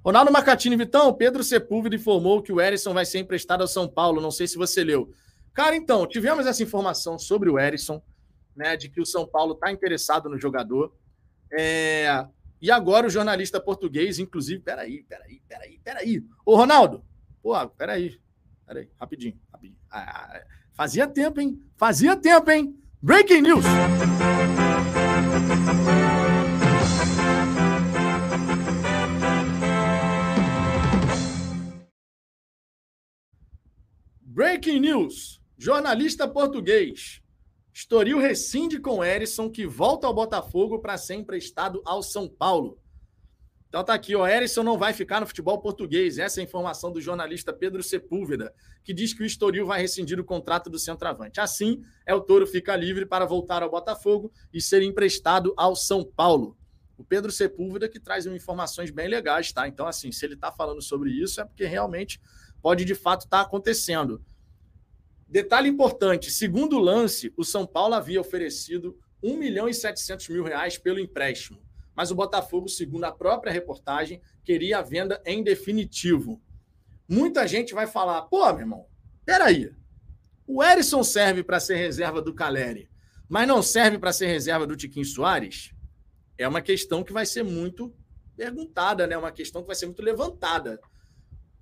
Ronaldo Macatini, Vitão, Pedro Sepúlveda informou que o Erisson vai ser emprestado ao São Paulo. Não sei se você leu. Cara, então, tivemos essa informação sobre o Erisson né, de que o São Paulo está interessado no jogador. É, e agora o jornalista português, inclusive, peraí, peraí, peraí, peraí. Ô, Ronaldo, pô, peraí, peraí, rapidinho, rapidinho. Ah, fazia tempo, hein? Fazia tempo, hein? Breaking news! Breaking news! Jornalista português Estoril rescinde com Erisson, que volta ao Botafogo para ser emprestado ao São Paulo. Então tá aqui, o Erisson não vai ficar no futebol português. Essa é a informação do jornalista Pedro Sepúlveda, que diz que o Estoril vai rescindir o contrato do centroavante. Assim, é o Touro fica livre para voltar ao Botafogo e ser emprestado ao São Paulo. O Pedro Sepúlveda que traz informações bem legais, tá? Então, assim, se ele está falando sobre isso, é porque realmente pode de fato estar tá acontecendo. Detalhe importante: segundo o lance, o São Paulo havia oferecido 1 milhão e 700 mil reais pelo empréstimo. mas o Botafogo, segundo a própria reportagem, queria a venda em definitivo. Muita gente vai falar: pô, meu irmão, peraí. O Erisson serve para ser reserva do Caleri, mas não serve para ser reserva do Tiquinho Soares? É uma questão que vai ser muito perguntada, né? Uma questão que vai ser muito levantada.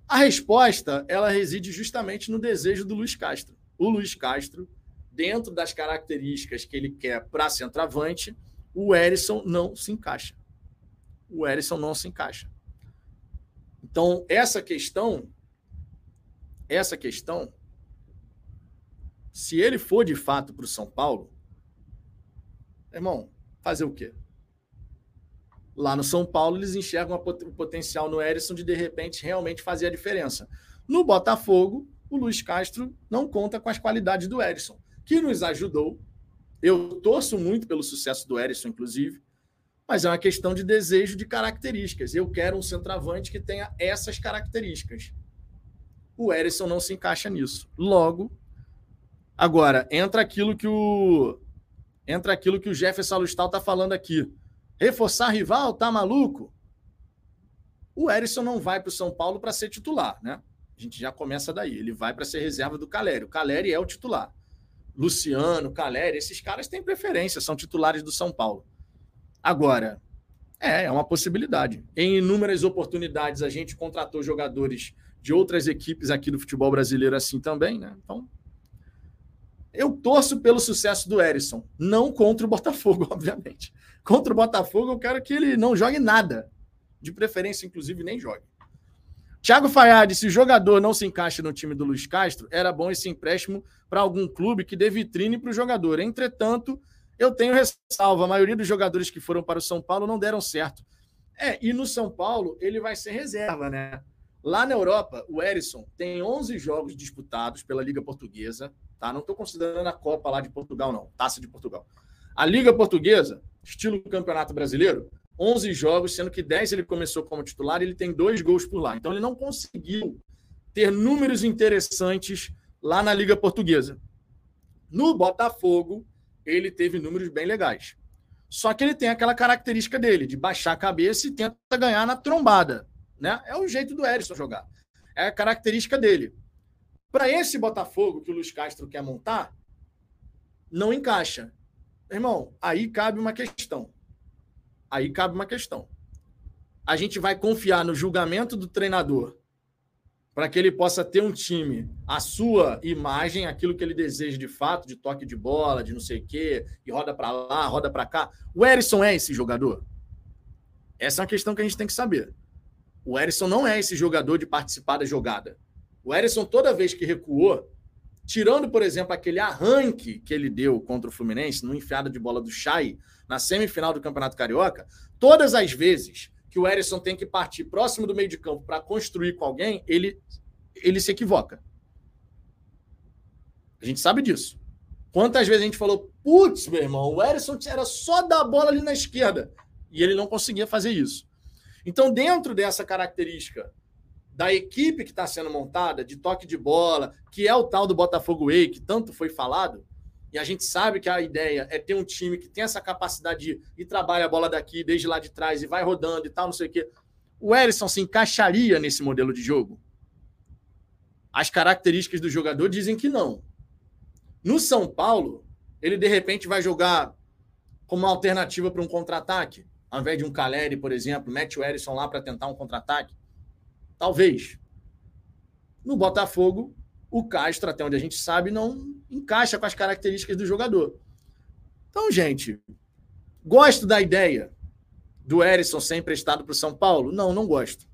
A resposta, ela reside justamente no desejo do Luiz Castro. O Luiz Castro, dentro das características que ele quer para centroavante, o Erisson não se encaixa. O Erisson não se encaixa. Então, essa questão, essa questão, se ele for de fato para o São Paulo, irmão, fazer o quê? Lá no São Paulo, eles enxergam o potencial no Erisson de, de repente, realmente fazer a diferença. No Botafogo, o Luiz Castro não conta com as qualidades do Erisson, que nos ajudou eu torço muito pelo sucesso do Erisson, inclusive, mas é uma questão de desejo de características. Eu quero um centroavante que tenha essas características. O Erisson não se encaixa nisso. Logo, agora entra aquilo que o entra aquilo que o Jefferson Alustal está falando aqui. Reforçar rival, tá maluco? O Erisson não vai para o São Paulo para ser titular, né? A gente já começa daí. Ele vai para ser reserva do Calério. O Caleri é o titular. Luciano, Caleri, esses caras têm preferência, são titulares do São Paulo. Agora, é, é uma possibilidade. Em inúmeras oportunidades, a gente contratou jogadores de outras equipes aqui do futebol brasileiro assim também, né? Então, eu torço pelo sucesso do Erisson, não contra o Botafogo, obviamente. Contra o Botafogo, eu quero que ele não jogue nada. De preferência, inclusive, nem jogue. Thiago Fayad, se o jogador não se encaixa no time do Luiz Castro, era bom esse empréstimo para algum clube que dê vitrine para o jogador. Entretanto, eu tenho ressalva: a maioria dos jogadores que foram para o São Paulo não deram certo. É, e no São Paulo ele vai ser reserva, né? Lá na Europa, o Erisson tem 11 jogos disputados pela Liga Portuguesa, tá? Não estou considerando a Copa lá de Portugal, não, Taça de Portugal. A Liga Portuguesa, estilo Campeonato Brasileiro, 11 jogos, sendo que 10 ele começou como titular e ele tem dois gols por lá. Então ele não conseguiu ter números interessantes lá na Liga Portuguesa. No Botafogo, ele teve números bem legais. Só que ele tem aquela característica dele, de baixar a cabeça e tenta ganhar na trombada. Né? É o jeito do Erisson jogar. É a característica dele. Para esse Botafogo que o Luiz Castro quer montar, não encaixa. Irmão, aí cabe uma questão. Aí cabe uma questão. A gente vai confiar no julgamento do treinador para que ele possa ter um time, a sua imagem, aquilo que ele deseja de fato, de toque de bola, de não sei o quê, e roda para lá, roda para cá. O Erisson é esse jogador? Essa é uma questão que a gente tem que saber. O Erisson não é esse jogador de participar da jogada. O Erisson, toda vez que recuou, tirando, por exemplo, aquele arranque que ele deu contra o Fluminense, no enfiada de bola do Chay, na semifinal do Campeonato Carioca, todas as vezes que o Erisson tem que partir próximo do meio de campo para construir com alguém, ele, ele se equivoca. A gente sabe disso. Quantas vezes a gente falou, putz, meu irmão, o Erisson era só dar a bola ali na esquerda. E ele não conseguia fazer isso. Então, dentro dessa característica da equipe que está sendo montada, de toque de bola, que é o tal do Botafogo Way, que tanto foi falado, e a gente sabe que a ideia é ter um time que tem essa capacidade de ir trabalha a bola daqui, desde lá de trás, e vai rodando e tal, não sei o quê. O Erisson se encaixaria nesse modelo de jogo? As características do jogador dizem que não. No São Paulo, ele de repente vai jogar como alternativa para um contra-ataque, ao invés de um Caleri, por exemplo, mete o Erisson lá para tentar um contra-ataque. Talvez. No Botafogo, o Castro, até onde a gente sabe, não encaixa com as características do jogador. Então, gente, gosto da ideia do Erisson ser emprestado para o São Paulo? Não, não gosto.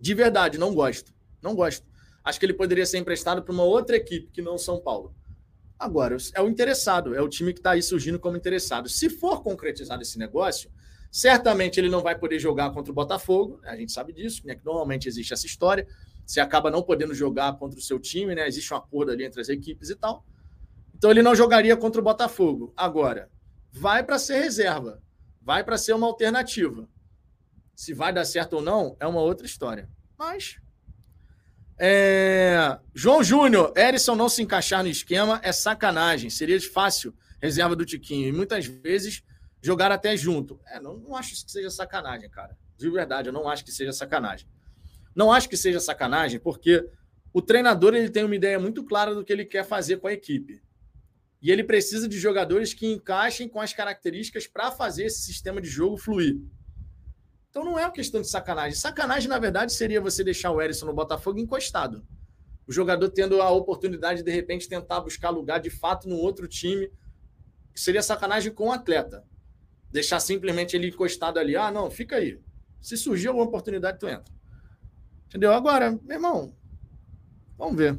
De verdade, não gosto. Não gosto. Acho que ele poderia ser emprestado para uma outra equipe que não São Paulo. Agora, é o interessado, é o time que está aí surgindo como interessado. Se for concretizado esse negócio, certamente ele não vai poder jogar contra o Botafogo, a gente sabe disso, né, que normalmente existe essa história você acaba não podendo jogar contra o seu time, né? Existe um acordo ali entre as equipes e tal. Então ele não jogaria contra o Botafogo. Agora, vai para ser reserva, vai para ser uma alternativa. Se vai dar certo ou não, é uma outra história. Mas. É... João Júnior, Erisson não se encaixar no esquema é sacanagem. Seria fácil reserva do Tiquinho. E muitas vezes jogaram até junto. É, não, não acho que seja sacanagem, cara. De verdade, eu não acho que seja sacanagem. Não acho que seja sacanagem, porque o treinador ele tem uma ideia muito clara do que ele quer fazer com a equipe. E ele precisa de jogadores que encaixem com as características para fazer esse sistema de jogo fluir. Então não é uma questão de sacanagem. Sacanagem, na verdade, seria você deixar o Erisson no Botafogo encostado. O jogador tendo a oportunidade de, de repente, tentar buscar lugar de fato no outro time. Seria sacanagem com o atleta. Deixar simplesmente ele encostado ali. Ah, não, fica aí. Se surgir alguma oportunidade, tu entra. Entendeu? Agora, meu irmão, vamos ver.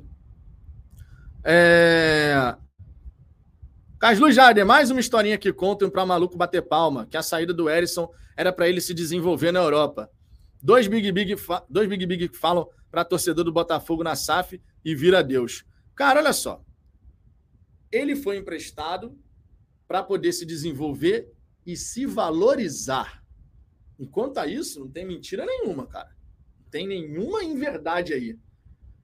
É... Caslu mais uma historinha que contam para maluco bater palma, que a saída do Erisson era para ele se desenvolver na Europa. Dois Big Big, dois Big Big falam para torcedor do Botafogo na SAF e vira Deus. Cara, olha só. Ele foi emprestado para poder se desenvolver e se valorizar. Enquanto a isso, não tem mentira nenhuma, cara. Não tem nenhuma inverdade aí.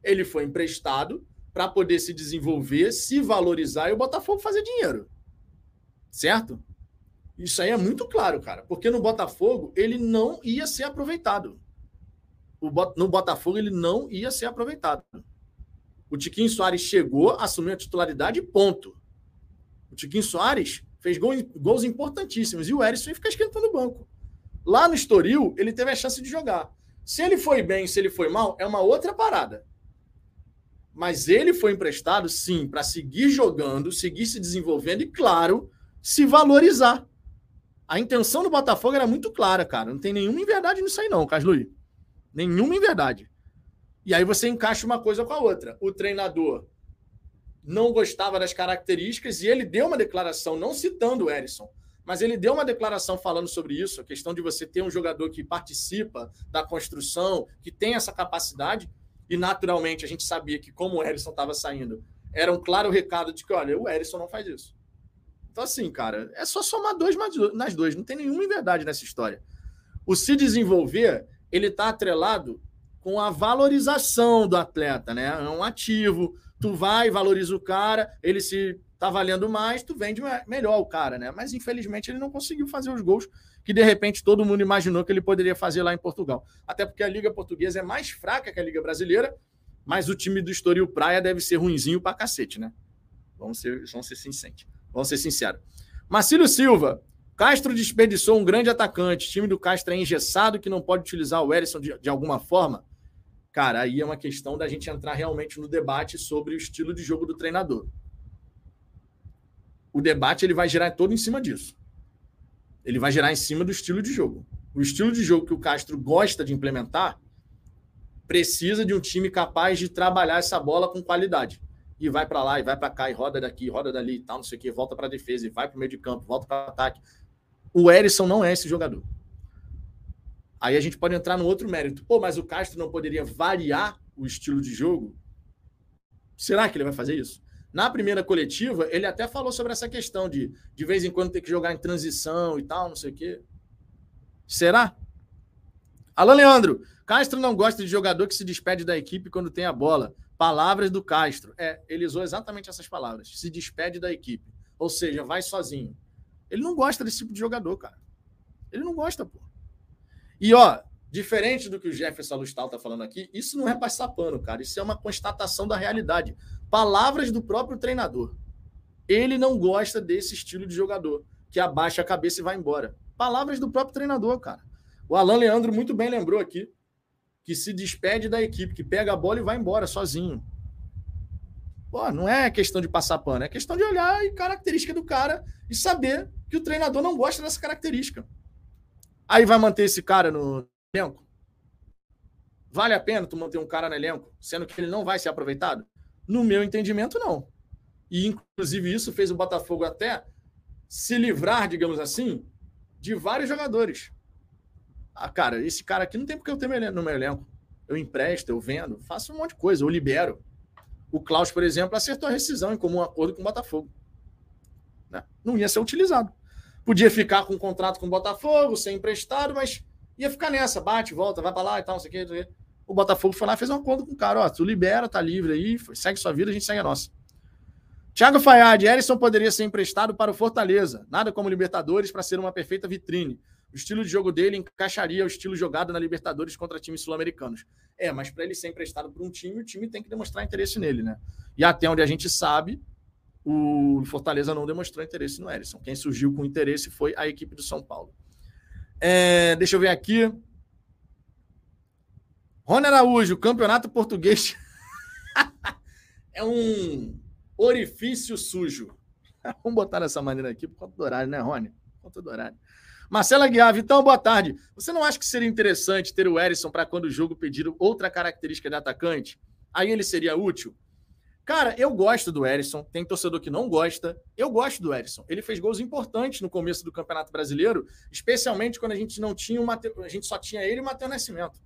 Ele foi emprestado para poder se desenvolver, se valorizar e o Botafogo fazer dinheiro. Certo? Isso aí é muito claro, cara. Porque no Botafogo ele não ia ser aproveitado. no Botafogo ele não ia ser aproveitado. O Tiquinho Soares chegou, assumiu a titularidade ponto. O Tiquinho Soares fez gols, gols importantíssimos e o Erisson ia ficar esquentando o banco. Lá no Estoril, ele teve a chance de jogar. Se ele foi bem, se ele foi mal, é uma outra parada. Mas ele foi emprestado, sim, para seguir jogando, seguir se desenvolvendo e, claro, se valorizar. A intenção do Botafogo era muito clara, cara. Não tem nenhuma inverdade nisso aí, não, Casluí. Nenhuma inverdade. E aí você encaixa uma coisa com a outra. O treinador não gostava das características e ele deu uma declaração, não citando o Erisson, mas ele deu uma declaração falando sobre isso, a questão de você ter um jogador que participa da construção, que tem essa capacidade. E naturalmente a gente sabia que, como o Erisson estava saindo, era um claro recado de que, olha, o Erisson não faz isso. Então, assim, cara, é só somar dois nas duas. Não tem nenhuma verdade nessa história. O se desenvolver, ele está atrelado com a valorização do atleta, né? É um ativo. Tu vai, valoriza o cara, ele se tá valendo mais, tu vende melhor o cara, né? Mas infelizmente ele não conseguiu fazer os gols que de repente todo mundo imaginou que ele poderia fazer lá em Portugal. Até porque a Liga Portuguesa é mais fraca que a Liga Brasileira, mas o time do Estoril Praia deve ser ruinzinho pra cacete, né? Vamos ser, vamos ser sinceros. Vamos ser sinceros. Marcílio Silva, Castro desperdiçou um grande atacante. O time do Castro é engessado que não pode utilizar o Erisson de, de alguma forma. Cara, aí é uma questão da gente entrar realmente no debate sobre o estilo de jogo do treinador. O debate ele vai girar todo em cima disso ele vai gerar em cima do estilo de jogo. O estilo de jogo que o Castro gosta de implementar precisa de um time capaz de trabalhar essa bola com qualidade. E vai para lá, e vai para cá, e roda daqui, roda dali, e tal, não sei o quê, volta para defesa, e vai para o meio de campo, volta para ataque. O Erisson não é esse jogador. Aí a gente pode entrar no outro mérito. Pô, mas o Castro não poderia variar o estilo de jogo? Será que ele vai fazer isso? Na primeira coletiva, ele até falou sobre essa questão de de vez em quando ter que jogar em transição e tal, não sei o quê. Será? Alan Leandro, Castro não gosta de jogador que se despede da equipe quando tem a bola. Palavras do Castro. É, ele usou exatamente essas palavras. Se despede da equipe. Ou seja, vai sozinho. Ele não gosta desse tipo de jogador, cara. Ele não gosta, pô. E, ó, diferente do que o Jefferson Alustal tá falando aqui, isso não é passar pano, cara. Isso é uma constatação da realidade. Palavras do próprio treinador. Ele não gosta desse estilo de jogador, que abaixa a cabeça e vai embora. Palavras do próprio treinador, cara. O Alan Leandro muito bem lembrou aqui que se despede da equipe, que pega a bola e vai embora sozinho. Pô, não é questão de passar pano, é questão de olhar e característica do cara e saber que o treinador não gosta dessa característica. Aí vai manter esse cara no elenco? Vale a pena tu manter um cara no elenco, sendo que ele não vai ser aproveitado? No meu entendimento, não. E, inclusive, isso fez o Botafogo até se livrar, digamos assim, de vários jogadores. Ah, cara, esse cara aqui não tem porque eu ter no meu elenco. Eu empresto, eu vendo, faço um monte de coisa, eu libero. O Klaus, por exemplo, acertou a rescisão em comum acordo com o Botafogo. Né? Não ia ser utilizado. Podia ficar com um contrato com o Botafogo, ser emprestado, mas ia ficar nessa, bate, volta, vai para lá e tal, não sei o que. O Botafogo foi lá fez um acordo com o cara, ó, tu libera, tá livre aí, segue sua vida, a gente segue a nossa. Thiago Fayad, Erisson poderia ser emprestado para o Fortaleza. Nada como Libertadores para ser uma perfeita vitrine. O estilo de jogo dele encaixaria o estilo jogado na Libertadores contra times sul-americanos. É, mas para ele ser emprestado para um time, o time tem que demonstrar interesse nele, né? E até onde a gente sabe, o Fortaleza não demonstrou interesse no Erisson. Quem surgiu com interesse foi a equipe do São Paulo. É, deixa eu ver aqui. Rony Araújo, campeonato português. é um orifício sujo. Vamos botar dessa maneira aqui por conta do horário, né, Rony? Por conta do horário. Marcela Guiar, Vitão, boa tarde. Você não acha que seria interessante ter o Erisson para quando o jogo pedir outra característica de atacante? Aí ele seria útil? Cara, eu gosto do Erisson. Tem torcedor que não gosta. Eu gosto do Erisson. Ele fez gols importantes no começo do Campeonato Brasileiro, especialmente quando a gente não tinha a gente só tinha ele e o Matheus Nascimento.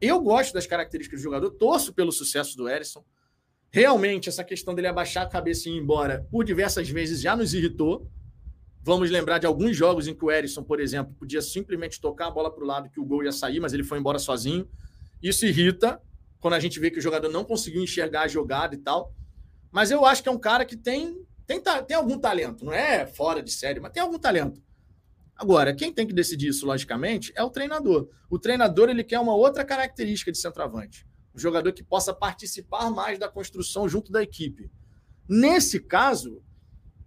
Eu gosto das características do jogador, torço pelo sucesso do Erisson. Realmente, essa questão dele abaixar a cabeça e ir embora por diversas vezes já nos irritou. Vamos lembrar de alguns jogos em que o Erisson, por exemplo, podia simplesmente tocar a bola para o lado que o gol ia sair, mas ele foi embora sozinho. Isso irrita quando a gente vê que o jogador não conseguiu enxergar a jogada e tal. Mas eu acho que é um cara que tem, tem, tem algum talento. Não é fora de série, mas tem algum talento. Agora, quem tem que decidir isso, logicamente, é o treinador. O treinador ele quer uma outra característica de centroavante. Um jogador que possa participar mais da construção junto da equipe. Nesse caso,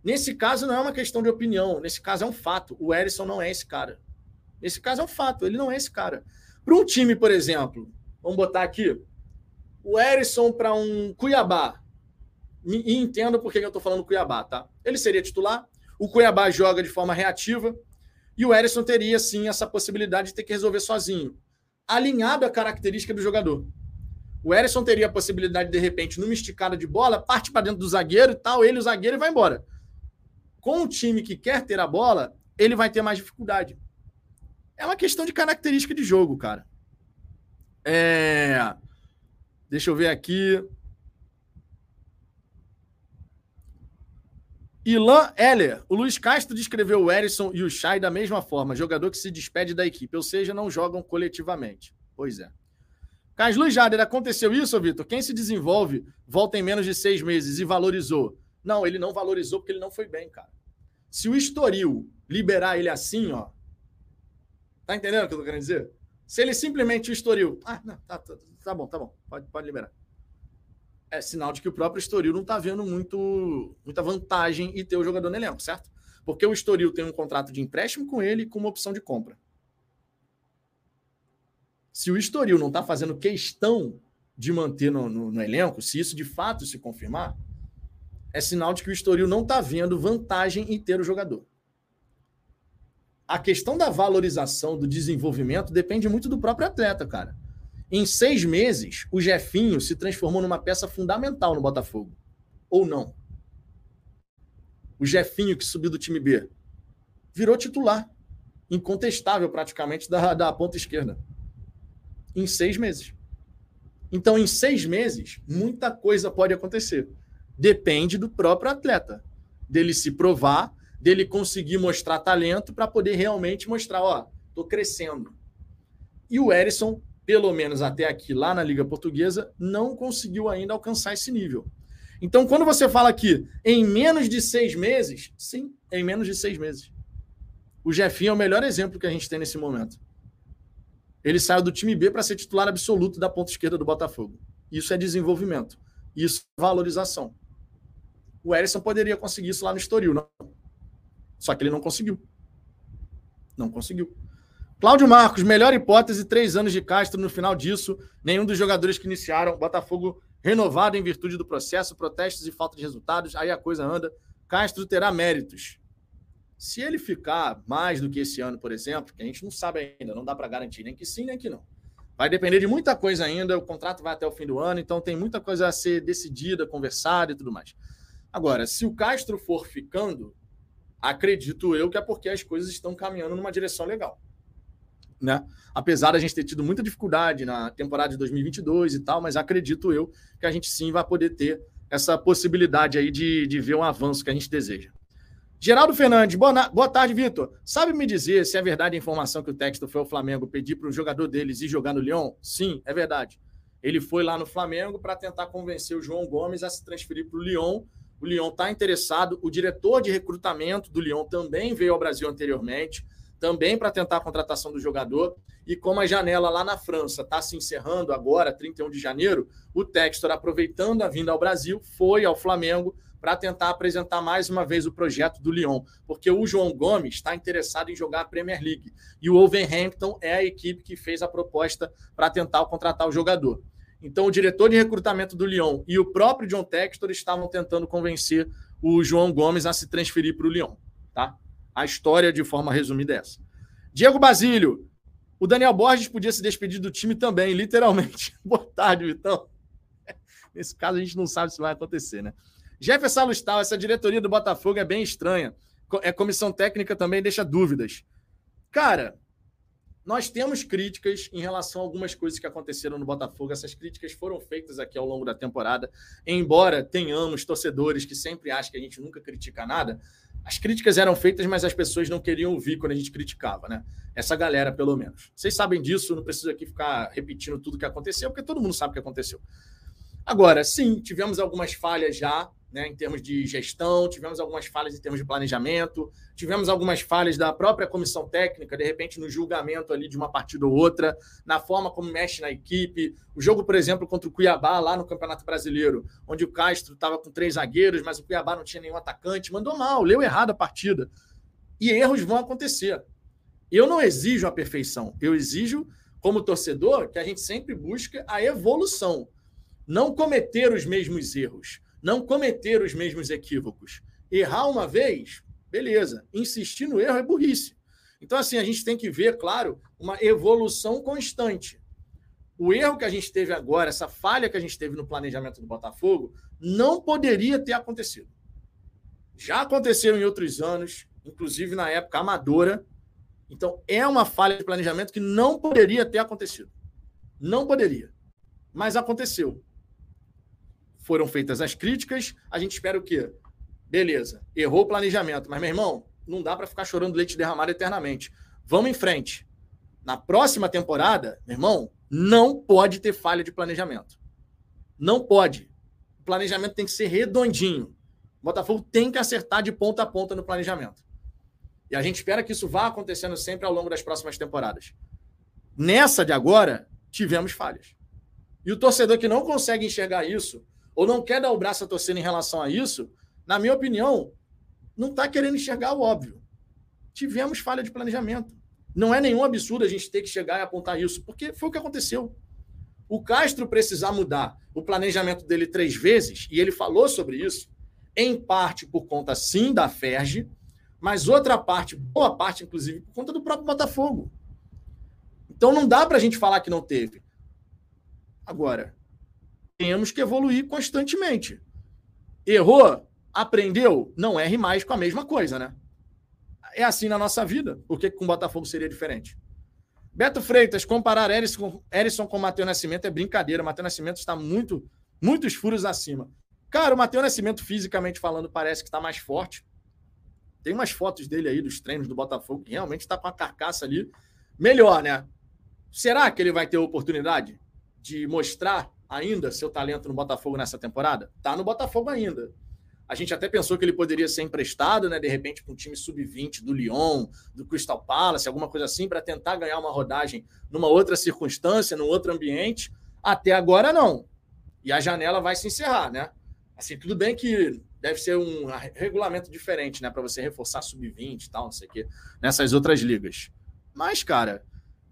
Nesse caso, não é uma questão de opinião. Nesse caso, é um fato. O Erisson não é esse cara. Nesse caso, é um fato. Ele não é esse cara. Para um time, por exemplo, vamos botar aqui, o Erisson para um Cuiabá. E entendo por que eu estou falando Cuiabá, tá? Ele seria titular. O Cuiabá joga de forma reativa. E o Erisson teria, sim, essa possibilidade de ter que resolver sozinho. Alinhado à característica do jogador. O Erisson teria a possibilidade, de repente, numa esticada de bola, parte para dentro do zagueiro e tal, ele, o zagueiro, e vai embora com o time que quer ter a bola, ele vai ter mais dificuldade. É uma questão de característica de jogo, cara. É... Deixa eu ver aqui. Ilan Heller. O Luiz Castro descreveu o Erisson e o Chay da mesma forma, jogador que se despede da equipe, ou seja, não jogam coletivamente. Pois é. Carlos Luiz Jader, aconteceu isso, Vitor? Quem se desenvolve volta em menos de seis meses e valorizou. Não, ele não valorizou porque ele não foi bem, cara. Se o Estoril liberar ele assim, ó. Tá entendendo o que eu tô querendo dizer? Se ele simplesmente o Estoril. Ah, não, tá, tá, tá bom, tá bom. Pode, pode liberar. É sinal de que o próprio Estoril não tá vendo muito, muita vantagem em ter o jogador no elenco, certo? Porque o Estoril tem um contrato de empréstimo com ele com uma opção de compra. Se o Estoril não está fazendo questão de manter no, no, no, elenco, se isso de fato se confirmar, é sinal de que o Estoril não está vendo vantagem em ter o jogador. A questão da valorização, do desenvolvimento, depende muito do próprio atleta, cara. Em seis meses, o Jefinho se transformou numa peça fundamental no Botafogo. Ou não? O Jefinho, que subiu do time B, virou titular. Incontestável, praticamente, da, da ponta esquerda. Em seis meses. Então, em seis meses, muita coisa pode acontecer. Depende do próprio atleta, dele se provar, dele conseguir mostrar talento para poder realmente mostrar, ó, tô crescendo. E o Erisson, pelo menos até aqui lá na Liga Portuguesa, não conseguiu ainda alcançar esse nível. Então, quando você fala aqui em menos de seis meses, sim, em menos de seis meses. O Jefinho é o melhor exemplo que a gente tem nesse momento. Ele saiu do time B para ser titular absoluto da ponta esquerda do Botafogo. Isso é desenvolvimento. Isso é valorização. O Erisson poderia conseguir isso lá no Estoril, não. Só que ele não conseguiu. Não conseguiu. Cláudio Marcos, melhor hipótese, três anos de Castro no final disso. Nenhum dos jogadores que iniciaram, Botafogo renovado em virtude do processo, protestos e falta de resultados, aí a coisa anda. Castro terá méritos. Se ele ficar mais do que esse ano, por exemplo, que a gente não sabe ainda, não dá para garantir nem que sim, nem que não. Vai depender de muita coisa ainda, o contrato vai até o fim do ano, então tem muita coisa a ser decidida, conversada e tudo mais. Agora, se o Castro for ficando, acredito eu que é porque as coisas estão caminhando numa direção legal. Né? Apesar da gente ter tido muita dificuldade na temporada de 2022 e tal, mas acredito eu que a gente sim vai poder ter essa possibilidade aí de, de ver um avanço que a gente deseja. Geraldo Fernandes, boa, boa tarde, Vitor. Sabe me dizer se é verdade a informação que o texto foi ao Flamengo pedir para o jogador deles ir jogar no Lyon? Sim, é verdade. Ele foi lá no Flamengo para tentar convencer o João Gomes a se transferir para o Lyon O Lyon está interessado. O diretor de recrutamento do Lyon também veio ao Brasil anteriormente, também para tentar a contratação do jogador. E como a janela lá na França está se encerrando agora, 31 de janeiro, o Textor, aproveitando a vinda ao Brasil, foi ao Flamengo para tentar apresentar mais uma vez o projeto do Lyon, porque o João Gomes está interessado em jogar a Premier League e o Wolverhampton é a equipe que fez a proposta para tentar contratar o jogador. Então, o diretor de recrutamento do Lyon e o próprio John Textor estavam tentando convencer o João Gomes a se transferir para o Lyon. Tá? A história, de forma resumida, é essa. Diego Basílio. O Daniel Borges podia se despedir do time também, literalmente. Boa tarde, Vitão. Nesse caso, a gente não sabe se vai acontecer, né? Jefferson Alustal, essa diretoria do Botafogo é bem estranha. É comissão técnica também deixa dúvidas. Cara, nós temos críticas em relação a algumas coisas que aconteceram no Botafogo. Essas críticas foram feitas aqui ao longo da temporada. Embora tenhamos torcedores que sempre acham que a gente nunca critica nada, as críticas eram feitas, mas as pessoas não queriam ouvir quando a gente criticava, né? Essa galera, pelo menos. Vocês sabem disso, não preciso aqui ficar repetindo tudo que aconteceu, porque todo mundo sabe o que aconteceu. Agora, sim, tivemos algumas falhas já né, em termos de gestão, tivemos algumas falhas em termos de planejamento, tivemos algumas falhas da própria comissão técnica, de repente no julgamento ali de uma partida ou outra, na forma como mexe na equipe. O jogo, por exemplo, contra o Cuiabá, lá no Campeonato Brasileiro, onde o Castro estava com três zagueiros, mas o Cuiabá não tinha nenhum atacante, mandou mal, leu errado a partida. E erros vão acontecer. Eu não exijo a perfeição, eu exijo, como torcedor, que a gente sempre busque a evolução, não cometer os mesmos erros não cometer os mesmos equívocos. Errar uma vez, beleza. Insistir no erro é burrice. Então, assim, a gente tem que ver, claro, uma evolução constante. O erro que a gente teve agora, essa falha que a gente teve no planejamento do Botafogo, não poderia ter acontecido. Já aconteceu em outros anos, inclusive na época amadora. Então, é uma falha de planejamento que não poderia ter acontecido. Não poderia. Mas aconteceu foram feitas as críticas, a gente espera o quê? Beleza, errou o planejamento, mas, meu irmão, não dá para ficar chorando leite derramado eternamente. Vamos em frente. Na próxima temporada, meu irmão, não pode ter falha de planejamento. Não pode. O planejamento tem que ser redondinho. O Botafogo tem que acertar de ponta a ponta no planejamento. E a gente espera que isso vá acontecendo sempre ao longo das próximas temporadas. Nessa de agora, tivemos falhas. E o torcedor que não consegue enxergar isso, ou não quer dar o braço a torcer em relação a isso, na minha opinião, não está querendo enxergar o óbvio. Tivemos falha de planejamento. Não é nenhum absurdo a gente ter que chegar e apontar isso, porque foi o que aconteceu. O Castro precisar mudar o planejamento dele três vezes, e ele falou sobre isso, em parte por conta, sim, da Ferge, mas outra parte, boa parte, inclusive, por conta do próprio Botafogo. Então não dá para a gente falar que não teve. Agora, temos que evoluir constantemente. Errou? Aprendeu? Não erre mais com a mesma coisa, né? É assim na nossa vida. Por que com o Botafogo seria diferente? Beto Freitas, comparar Erisson, com o Matheus Nascimento é brincadeira. O Matheus Nascimento está muito, muitos furos acima. Cara, o Matheus Nascimento, fisicamente falando, parece que está mais forte. Tem umas fotos dele aí dos treinos do Botafogo que realmente está com a carcaça ali melhor, né? Será que ele vai ter oportunidade de mostrar ainda seu talento no Botafogo nessa temporada? Tá no Botafogo ainda. A gente até pensou que ele poderia ser emprestado, né, de repente, para um time sub-20 do Lyon, do Crystal Palace, alguma coisa assim, para tentar ganhar uma rodagem numa outra circunstância, num outro ambiente. Até agora, não. E a janela vai se encerrar, né? Assim, tudo bem que deve ser um regulamento diferente, né, para você reforçar sub-20 e tal, não sei o quê, nessas outras ligas. Mas, cara,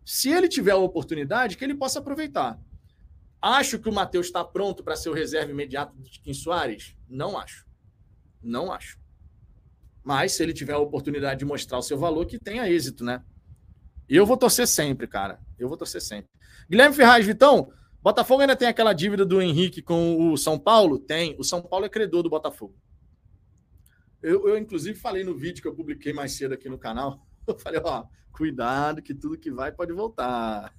se ele tiver a oportunidade, que ele possa aproveitar. Acho que o Matheus está pronto para ser o reserva imediato de Kim Soares? Não acho. Não acho. Mas se ele tiver a oportunidade de mostrar o seu valor, que tenha êxito, né? Eu vou torcer sempre, cara. Eu vou torcer sempre. Guilherme Ferraz, Vitão, Botafogo ainda tem aquela dívida do Henrique com o São Paulo? Tem. O São Paulo é credor do Botafogo. Eu, eu, inclusive, falei no vídeo que eu publiquei mais cedo aqui no canal. Eu falei, ó, cuidado que tudo que vai pode voltar.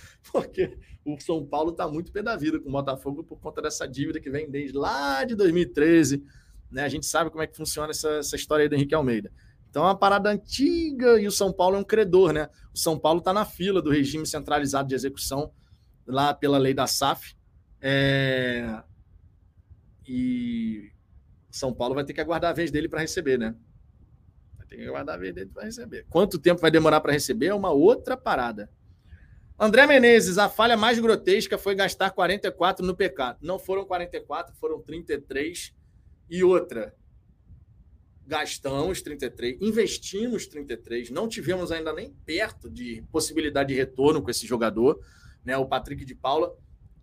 Porque o São Paulo está muito pé da vida com o Botafogo por conta dessa dívida que vem desde lá de 2013. Né? A gente sabe como é que funciona essa, essa história aí do Henrique Almeida. Então é uma parada antiga e o São Paulo é um credor, né? O São Paulo está na fila do regime centralizado de execução lá pela lei da SAF. É... E São Paulo vai ter que aguardar a vez dele para receber, né? Vai ter que aguardar a vez dele para receber. Quanto tempo vai demorar para receber é uma outra parada. André Menezes, a falha mais grotesca foi gastar 44 no PK. Não foram 44, foram 33. E outra, gastamos 33, investimos 33, não tivemos ainda nem perto de possibilidade de retorno com esse jogador, né? O Patrick de Paula,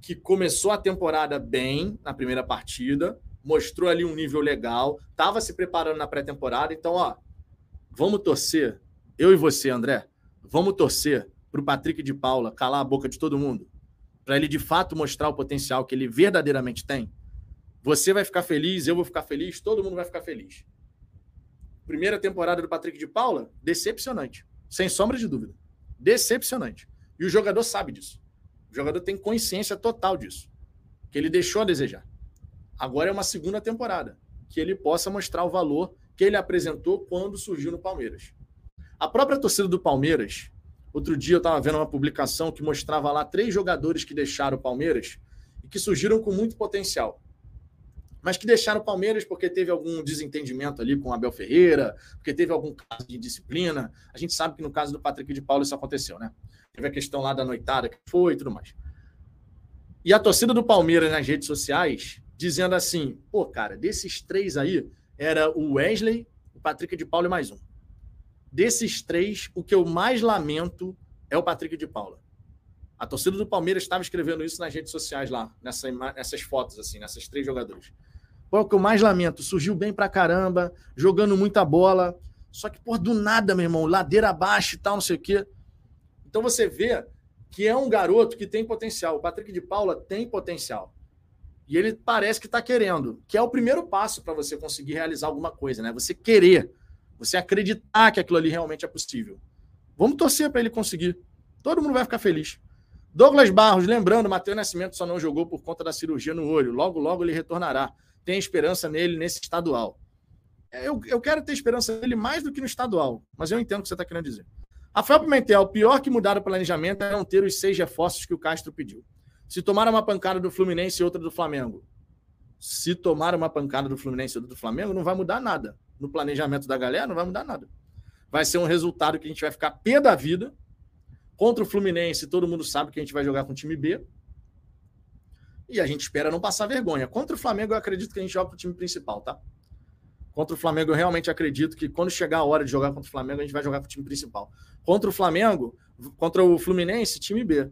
que começou a temporada bem na primeira partida, mostrou ali um nível legal, estava se preparando na pré-temporada, então, ó, vamos torcer, eu e você, André, vamos torcer para o Patrick de Paula calar a boca de todo mundo, para ele de fato mostrar o potencial que ele verdadeiramente tem, você vai ficar feliz, eu vou ficar feliz, todo mundo vai ficar feliz. Primeira temporada do Patrick de Paula, decepcionante, sem sombra de dúvida. Decepcionante. E o jogador sabe disso. O jogador tem consciência total disso. Que ele deixou a desejar. Agora é uma segunda temporada que ele possa mostrar o valor que ele apresentou quando surgiu no Palmeiras. A própria torcida do Palmeiras Outro dia eu estava vendo uma publicação que mostrava lá três jogadores que deixaram o Palmeiras e que surgiram com muito potencial. Mas que deixaram o Palmeiras porque teve algum desentendimento ali com o Abel Ferreira, porque teve algum caso de disciplina. A gente sabe que no caso do Patrick de Paulo isso aconteceu, né? Teve a questão lá da noitada que foi e tudo mais. E a torcida do Palmeiras nas redes sociais dizendo assim: pô, cara, desses três aí, era o Wesley, o Patrick de Paulo e mais um. Desses três, o que eu mais lamento é o Patrick de Paula. A torcida do Palmeiras estava escrevendo isso nas redes sociais lá, nessa, nessas fotos, assim, nessas três jogadores. Pô, o que eu mais lamento, surgiu bem pra caramba, jogando muita bola, só que, por do nada, meu irmão, ladeira abaixo e tal, não sei o quê. Então você vê que é um garoto que tem potencial. O Patrick de Paula tem potencial. E ele parece que está querendo, que é o primeiro passo para você conseguir realizar alguma coisa, né? Você querer. Você acreditar que aquilo ali realmente é possível. Vamos torcer para ele conseguir. Todo mundo vai ficar feliz. Douglas Barros, lembrando, Matheus Nascimento só não jogou por conta da cirurgia no olho. Logo, logo ele retornará. Tem esperança nele nesse estadual. Eu, eu quero ter esperança nele mais do que no estadual, mas eu entendo o que você está querendo dizer. Rafael Pimentel, o pior que mudar o planejamento é não ter os seis reforços que o Castro pediu. Se tomar uma pancada do Fluminense e outra do Flamengo, se tomar uma pancada do Fluminense e outra do Flamengo, não vai mudar nada no planejamento da galera, não vai mudar nada. Vai ser um resultado que a gente vai ficar pé da vida. Contra o Fluminense, todo mundo sabe que a gente vai jogar com o time B. E a gente espera não passar vergonha. Contra o Flamengo, eu acredito que a gente joga com o time principal, tá? Contra o Flamengo, eu realmente acredito que quando chegar a hora de jogar contra o Flamengo, a gente vai jogar com o time principal. Contra o Flamengo, contra o Fluminense, time B.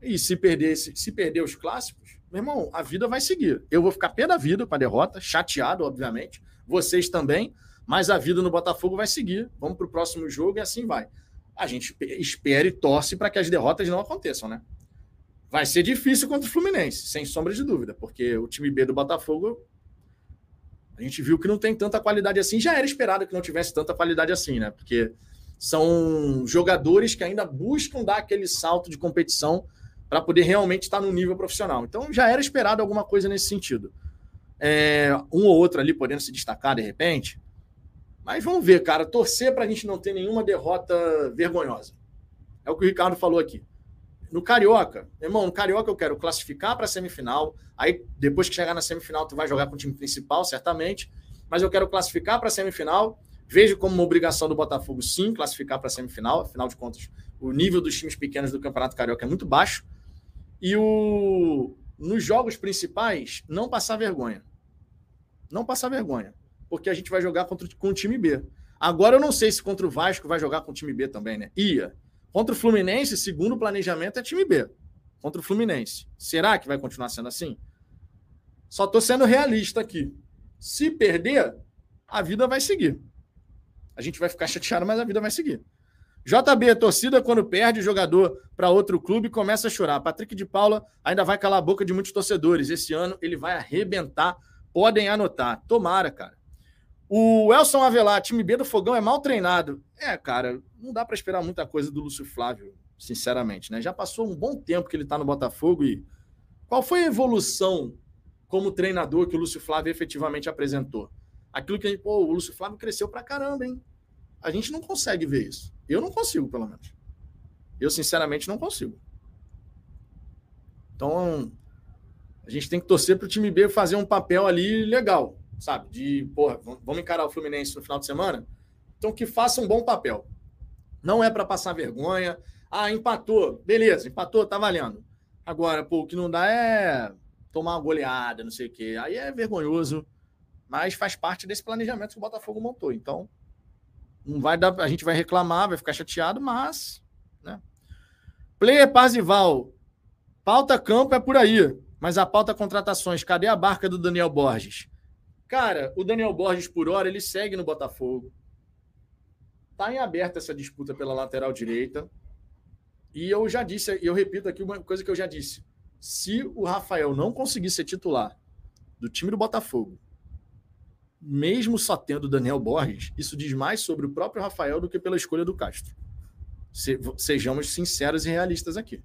E se perder, se, se perder os clássicos, meu irmão, a vida vai seguir. Eu vou ficar pé da vida com a derrota, chateado, obviamente vocês também, mas a vida no Botafogo vai seguir. Vamos para o próximo jogo e assim vai. A gente espera e torce para que as derrotas não aconteçam, né? Vai ser difícil contra o Fluminense, sem sombra de dúvida, porque o time B do Botafogo a gente viu que não tem tanta qualidade assim. Já era esperado que não tivesse tanta qualidade assim, né? Porque são jogadores que ainda buscam dar aquele salto de competição para poder realmente estar no nível profissional. Então já era esperado alguma coisa nesse sentido é, um ou outro ali podendo se destacar de repente. Mas vamos ver, cara. Torcer para a gente não ter nenhuma derrota vergonhosa. É o que o Ricardo falou aqui. No Carioca, irmão, no Carioca eu quero classificar para a semifinal. Aí, depois que chegar na semifinal, tu vai jogar com o time principal, certamente. Mas eu quero classificar para a semifinal. Vejo como uma obrigação do Botafogo, sim, classificar para a semifinal. Afinal de contas, o nível dos times pequenos do Campeonato Carioca é muito baixo. E o... nos jogos principais, não passar vergonha não passar vergonha, porque a gente vai jogar contra, com o time B. Agora eu não sei se contra o Vasco vai jogar com o time B também, né? Ia. Contra o Fluminense, segundo o planejamento, é time B. Contra o Fluminense. Será que vai continuar sendo assim? Só estou sendo realista aqui. Se perder, a vida vai seguir. A gente vai ficar chateado, mas a vida vai seguir. JB, a torcida, quando perde o jogador para outro clube, começa a chorar. Patrick de Paula ainda vai calar a boca de muitos torcedores. Esse ano ele vai arrebentar Podem anotar. Tomara, cara. O Elson Avelar, time B do Fogão é mal treinado. É, cara, não dá para esperar muita coisa do Lúcio Flávio, sinceramente, né? Já passou um bom tempo que ele está no Botafogo e qual foi a evolução como treinador que o Lúcio Flávio efetivamente apresentou? Aquilo que, pô, o Lúcio Flávio cresceu pra caramba, hein? A gente não consegue ver isso. Eu não consigo, pelo menos. Eu, sinceramente, não consigo. Então, A gente tem que torcer para o time B fazer um papel ali legal, sabe? De, porra, vamos encarar o Fluminense no final de semana? Então que faça um bom papel. Não é para passar vergonha. Ah, empatou. Beleza, empatou, tá valendo. Agora, pô, o que não dá é tomar uma goleada, não sei o quê. Aí é vergonhoso, mas faz parte desse planejamento que o Botafogo montou. Então, não vai dar, a gente vai reclamar, vai ficar chateado, mas, né? Player Parzival, pauta campo é por aí, mas a pauta contratações, cadê a barca do Daniel Borges? Cara, o Daniel Borges por hora ele segue no Botafogo. Tá em aberta essa disputa pela lateral direita. E eu já disse, eu repito aqui uma coisa que eu já disse. Se o Rafael não conseguir ser titular do time do Botafogo, mesmo só tendo Daniel Borges, isso diz mais sobre o próprio Rafael do que pela escolha do Castro. Se, sejamos sinceros e realistas aqui.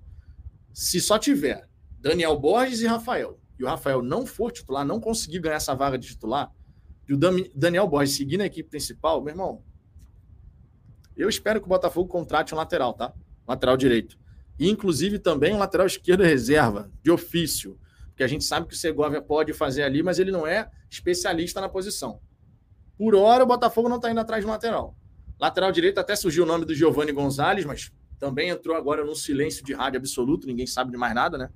Se só tiver Daniel Borges e Rafael, e o Rafael não for titular, não conseguir ganhar essa vaga de titular, e o Daniel Borges seguir na equipe principal, meu irmão, eu espero que o Botafogo contrate um lateral, tá? lateral direito. E, inclusive, também um lateral esquerdo reserva, de ofício. Porque a gente sabe que o Segovia pode fazer ali, mas ele não é especialista na posição. Por hora, o Botafogo não está indo atrás de lateral. Lateral direito até surgiu o nome do Giovanni Gonzalez, mas também entrou agora num silêncio de rádio absoluto, ninguém sabe de mais nada, né?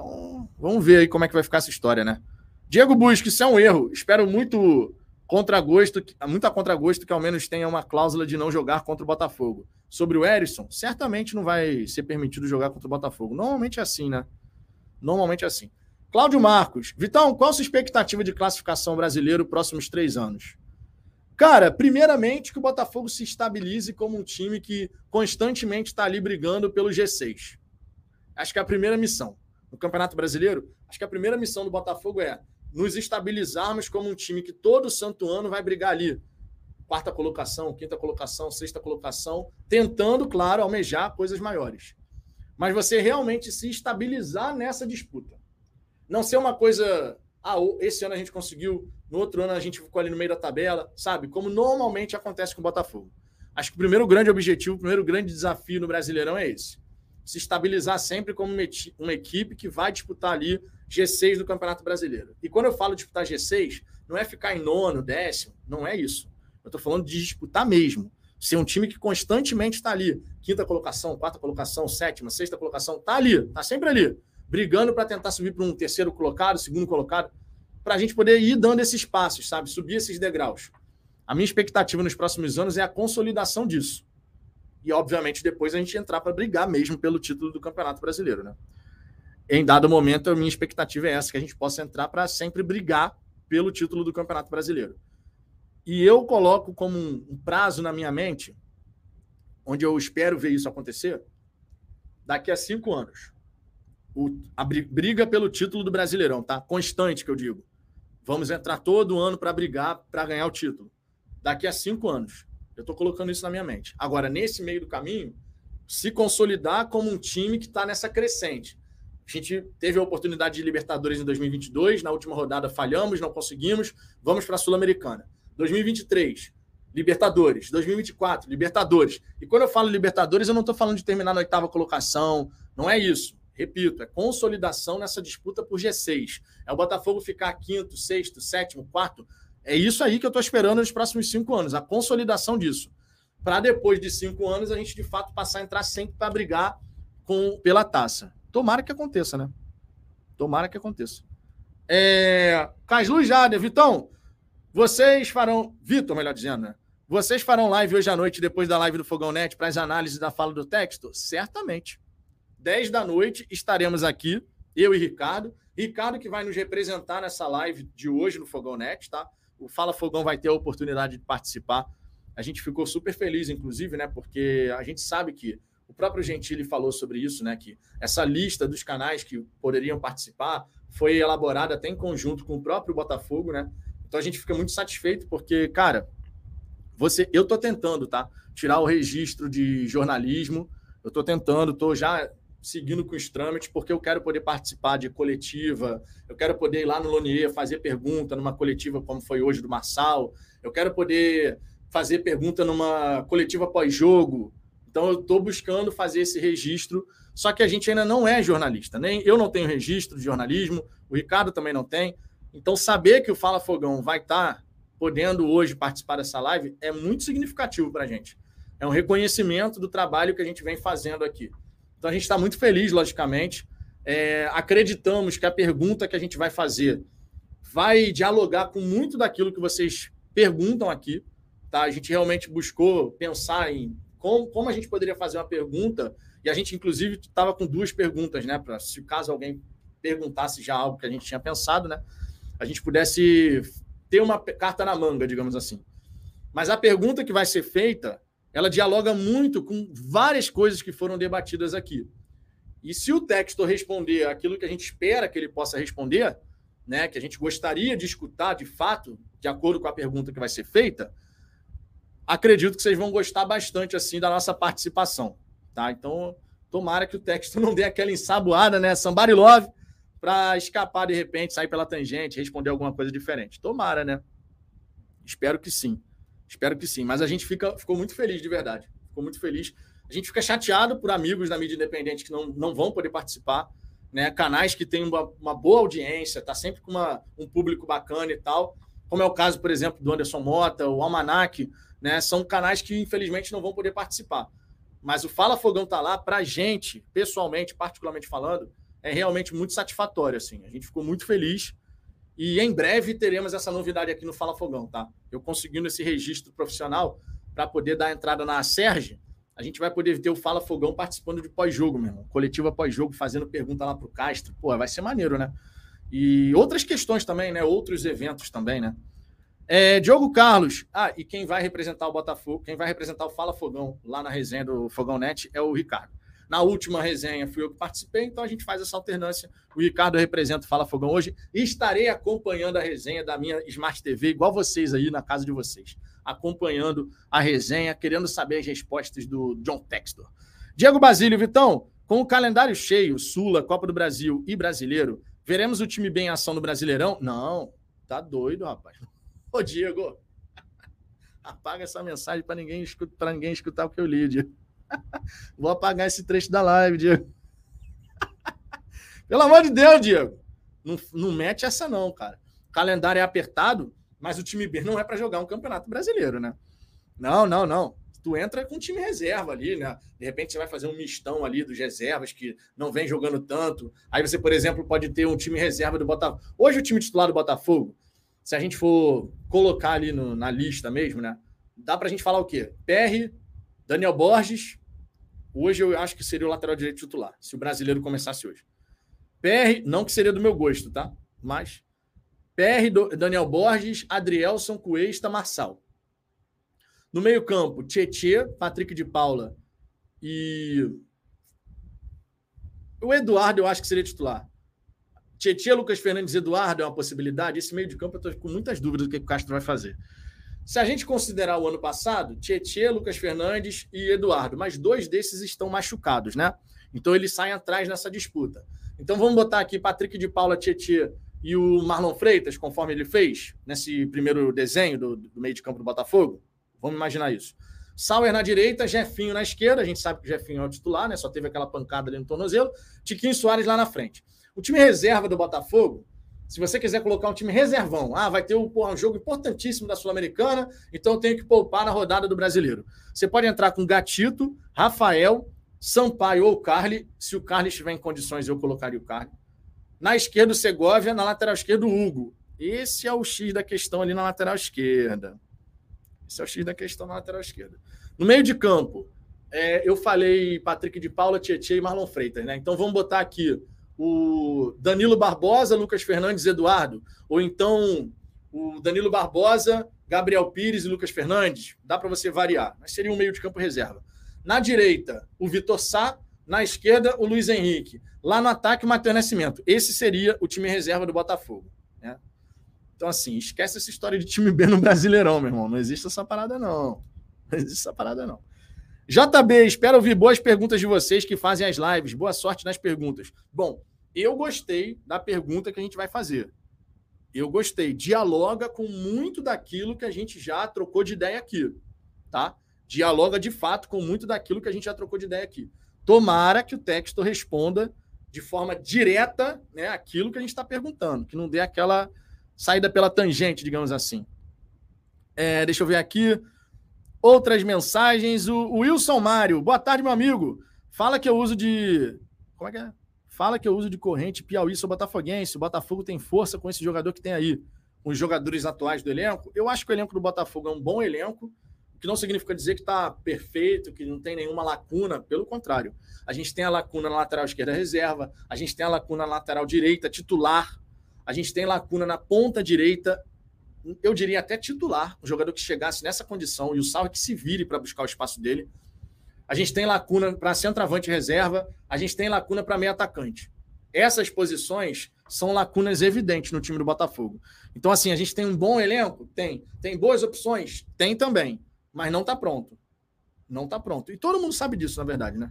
Então, vamos ver aí como é que vai ficar essa história, né? Diego Busque, isso é um erro. Espero muito contragosto, muito a contragosto que ao menos tenha uma cláusula de não jogar contra o Botafogo. Sobre o Erisson, certamente não vai ser permitido jogar contra o Botafogo. Normalmente é assim, né? Normalmente é assim. Cláudio Marcos, Vitão, qual a sua expectativa de classificação brasileiro próximos três anos? Cara, primeiramente que o Botafogo se estabilize como um time que constantemente está ali brigando pelo G6. Acho que é a primeira missão. No Campeonato Brasileiro, acho que a primeira missão do Botafogo é nos estabilizarmos como um time que todo santo ano vai brigar ali. Quarta colocação, quinta colocação, sexta colocação, tentando, claro, almejar coisas maiores. Mas você realmente se estabilizar nessa disputa. Não ser uma coisa. Ah, esse ano a gente conseguiu, no outro ano a gente ficou ali no meio da tabela, sabe? Como normalmente acontece com o Botafogo. Acho que o primeiro grande objetivo, o primeiro grande desafio no Brasileirão é esse. Se estabilizar sempre como uma equipe que vai disputar ali G6 do Campeonato Brasileiro. E quando eu falo disputar G6, não é ficar em nono, décimo, não é isso. Eu estou falando de disputar mesmo. Ser um time que constantemente está ali. Quinta colocação, quarta colocação, sétima, sexta colocação, está ali, está sempre ali. Brigando para tentar subir para um terceiro colocado, segundo colocado, para a gente poder ir dando esses passos, sabe? Subir esses degraus. A minha expectativa nos próximos anos é a consolidação disso. E, obviamente, depois a gente entrar para brigar mesmo pelo título do Campeonato Brasileiro, né? em dado momento, a minha expectativa é essa, que a gente possa entrar para sempre brigar pelo título do Campeonato Brasileiro. E eu coloco como um, prazo na minha mente, onde eu espero ver isso acontecer, daqui a cinco anos. O, a briga pelo título do Brasileirão, tá? Constante, que eu digo. Vamos entrar todo ano para brigar para ganhar o título. Daqui a cinco anos. Eu estou colocando isso na minha mente. Agora, nesse meio do caminho, se consolidar como um time que está nessa crescente. A gente teve a oportunidade de Libertadores em 2022, na última rodada falhamos, não conseguimos, vamos para a Sul-Americana. 2023, Libertadores. 2024, Libertadores. E quando eu falo Libertadores, eu não estou falando de terminar na oitava colocação, não é isso. Repito, é consolidação nessa disputa por G6. É o Botafogo ficar quinto, sexto, sétimo, quarto. É isso aí que eu estou esperando nos próximos cinco anos, a consolidação disso. Para depois de cinco anos a gente de fato passar a entrar sempre para brigar com, pela taça. Tomara que aconteça, né? Tomara que aconteça. É... Caslu Jader, Vitão, vocês farão. Vitor, melhor dizendo, né? Vocês farão live hoje à noite, depois da live do Fogão Net, para as análises da fala do texto? Certamente. 10 da noite estaremos aqui, eu e Ricardo. Ricardo que vai nos representar nessa live de hoje no Fogão Net, tá? O Fala Fogão vai ter a oportunidade de participar. A gente ficou super feliz, inclusive, né? Porque a gente sabe que o próprio Gentili falou sobre isso, né? Que essa lista dos canais que poderiam participar foi elaborada até em conjunto com o próprio Botafogo, né? Então a gente fica muito satisfeito porque, cara, você, eu tô tentando, tá? Tirar o registro de jornalismo. Eu tô tentando, tô já seguindo com os trâmites, porque eu quero poder participar de coletiva, eu quero poder ir lá no Lonier fazer pergunta numa coletiva como foi hoje do Marçal, eu quero poder fazer pergunta numa coletiva pós-jogo, Então eu estou buscando fazer esse registro, só que a gente ainda não é jornalista, nem eu não tenho registro de jornalismo, o Ricardo também não tem. Então saber que o Fala Fogão vai estar tá podendo hoje participar dessa live é muito significativo para a gente. É um reconhecimento do trabalho que a gente vem fazendo aqui. Então a gente está muito feliz, logicamente. É, acreditamos que a pergunta que a gente vai fazer vai dialogar com muito daquilo que vocês perguntam aqui. Tá? A gente realmente buscou pensar em como, como a gente poderia fazer uma pergunta, e a gente, inclusive, estava com duas perguntas, né? Para se caso alguém perguntasse já algo que a gente tinha pensado, né? A gente pudesse ter uma carta na manga, digamos assim. Mas a pergunta que vai ser feita, ela dialoga muito com várias coisas que foram debatidas aqui. E se o texto responder aquilo que a gente espera que ele possa responder, né, que a gente gostaria de escutar de fato, de acordo com a pergunta que vai ser feita, acredito que vocês vão gostar bastante assim da nossa participação, tá? Então, tomara que o texto não dê aquela ensaboada, né? Somebody love para escapar de repente, sair pela tangente, responder alguma coisa diferente. Tomara, né? Espero que sim. Espero que sim. Mas a gente fica, ficou muito feliz de verdade. Ficou muito feliz. A gente fica chateado por amigos da mídia independente que não, não vão poder participar, né? Canais que têm uma, uma boa audiência, tá sempre com uma, um público bacana e tal. Como é o caso, por exemplo, do Anderson Mota, o Almanac, né? São canais que, infelizmente, não vão poder participar. Mas o Fala Fogão tá lá para gente, pessoalmente, particularmente falando, é realmente muito satisfatório. Assim. A gente ficou muito feliz. E em breve teremos essa novidade aqui no Fala Fogão, tá? Eu conseguindo esse registro profissional para poder dar entrada na Serge, a gente vai poder ter o Fala Fogão participando de pós-jogo, meu irmão. Coletiva pós-jogo, fazendo pergunta lá pro Castro. Pô, vai ser maneiro, né? E outras questões também, né? Outros eventos também, né? É, Diogo Carlos. Ah, e quem vai representar o Botafogo, quem vai representar o Fala Fogão lá na resenha do Fogão Net é o Ricardo. Na última resenha fui eu que participei, então a gente faz essa alternância. O Ricardo representa o Fala Fogão hoje e estarei acompanhando a resenha da minha Smart TV, igual vocês aí na casa de vocês. Acompanhando a resenha, querendo saber as respostas do John Textor. Diego Basílio, Vitão, com o calendário cheio, Sula, Copa do Brasil e Brasileiro, veremos o time bem em ação no Brasileirão? Não, tá doido, rapaz. Ô, Diego, apaga essa mensagem para ninguém, escutar, ninguém escutar o que eu li, Diego. Vou apagar esse trecho da live, Diego. Pelo amor de Deus, Diego. Não, não mete essa, não, cara. O calendário é apertado, mas o time B não é para jogar um campeonato brasileiro, né? Não, não, não. Tu entra com time reserva ali, né? De repente você vai fazer um mistão ali dos reservas que não vem jogando tanto. Aí você, por exemplo, pode ter um time reserva do Botafogo. Hoje o time titular do Botafogo se a gente for colocar ali no, na lista mesmo, né? Dá para a gente falar o quê? PR, Daniel Borges. Hoje eu acho que seria o lateral direito titular, se o brasileiro começasse hoje. PR, não que seria do meu gosto, tá? Mas PR, Daniel Borges, Adrielson, Cuesta, Marçal. No meio-campo, Tietê, Patrick de Paula e. O Eduardo, eu acho que seria titular. Tietchan, Lucas Fernandes Eduardo é uma possibilidade. Esse meio de campo eu estou com muitas dúvidas do que o Castro vai fazer. Se a gente considerar o ano passado, Tietchan, Lucas Fernandes e Eduardo, mas dois desses estão machucados, né? Então eles saem atrás nessa disputa. Então vamos botar aqui Patrick de Paula, Tietchan e o Marlon Freitas, conforme ele fez nesse primeiro desenho do, do meio de campo do Botafogo. Vamos imaginar isso. Sauer na direita, Jefinho na esquerda. A gente sabe que o Jefinho é o titular, né? Só teve aquela pancada ali no tornozelo. Tiquinho Soares lá na frente. O time reserva do Botafogo, se você quiser colocar um time reservão, ah, vai ter um, um jogo importantíssimo da Sul-Americana, então tenho que poupar na rodada do Brasileiro. Você pode entrar com Gatito, Rafael, Sampaio ou Carly. Se o Carly estiver em condições, eu colocaria o Carly. Na esquerda, o Segovia. Na lateral esquerda, o Hugo. Esse é o X da questão ali na lateral esquerda. Esse é o X da questão na lateral esquerda. No meio de campo, é, eu falei Patrick de Paula, Tietchan e Marlon Freitas, né? Então vamos botar aqui o Danilo Barbosa, Lucas Fernandes, Eduardo, ou então o Danilo Barbosa, Gabriel Pires e Lucas Fernandes, dá para você variar, mas seria um meio de campo reserva. Na direita, o Vitor Sá, na esquerda, o Luiz Henrique. Lá no ataque, o Matheus Nascimento. Esse seria o time reserva do Botafogo. Né? Então, assim, esquece essa história de time B no Brasileirão, meu irmão. Não existe essa parada, não. Não existe essa parada, não. JB, espero ouvir boas perguntas de vocês que fazem as lives. Boa sorte nas perguntas. Bom, eu gostei da pergunta que a gente vai fazer. Eu gostei. Dialoga com muito daquilo que a gente já trocou de ideia aqui, tá? dialoga de fato com muito daquilo que a gente já trocou de ideia aqui. Tomara que o texto responda de forma direta né, aquilo que a gente está perguntando, que não dê aquela saída pela tangente, digamos assim. É, deixa eu ver aqui. Outras mensagens. O, o Wilson Mário. Boa tarde, meu amigo. Fala que eu uso de. Como é que é? Fala que eu uso de corrente Piauí, sou botafoguense. O Botafogo tem força com esse jogador que tem aí. Os jogadores atuais do elenco. Eu acho que o elenco do Botafogo é um bom elenco que não significa dizer que está perfeito, que não tem nenhuma lacuna, pelo contrário. A gente tem a lacuna na lateral esquerda reserva, a gente tem a lacuna na lateral direita titular, a gente tem lacuna na ponta direita, eu diria até titular, um jogador que chegasse nessa condição e o Salve que se vire para buscar o espaço dele. A gente tem lacuna para centroavante reserva, a gente tem lacuna para meio atacante. Essas posições são lacunas evidentes no time do Botafogo. Então, assim, a gente tem um bom elenco? Tem. Tem boas opções? Tem também mas não está pronto. Não está pronto. E todo mundo sabe disso, na verdade, né?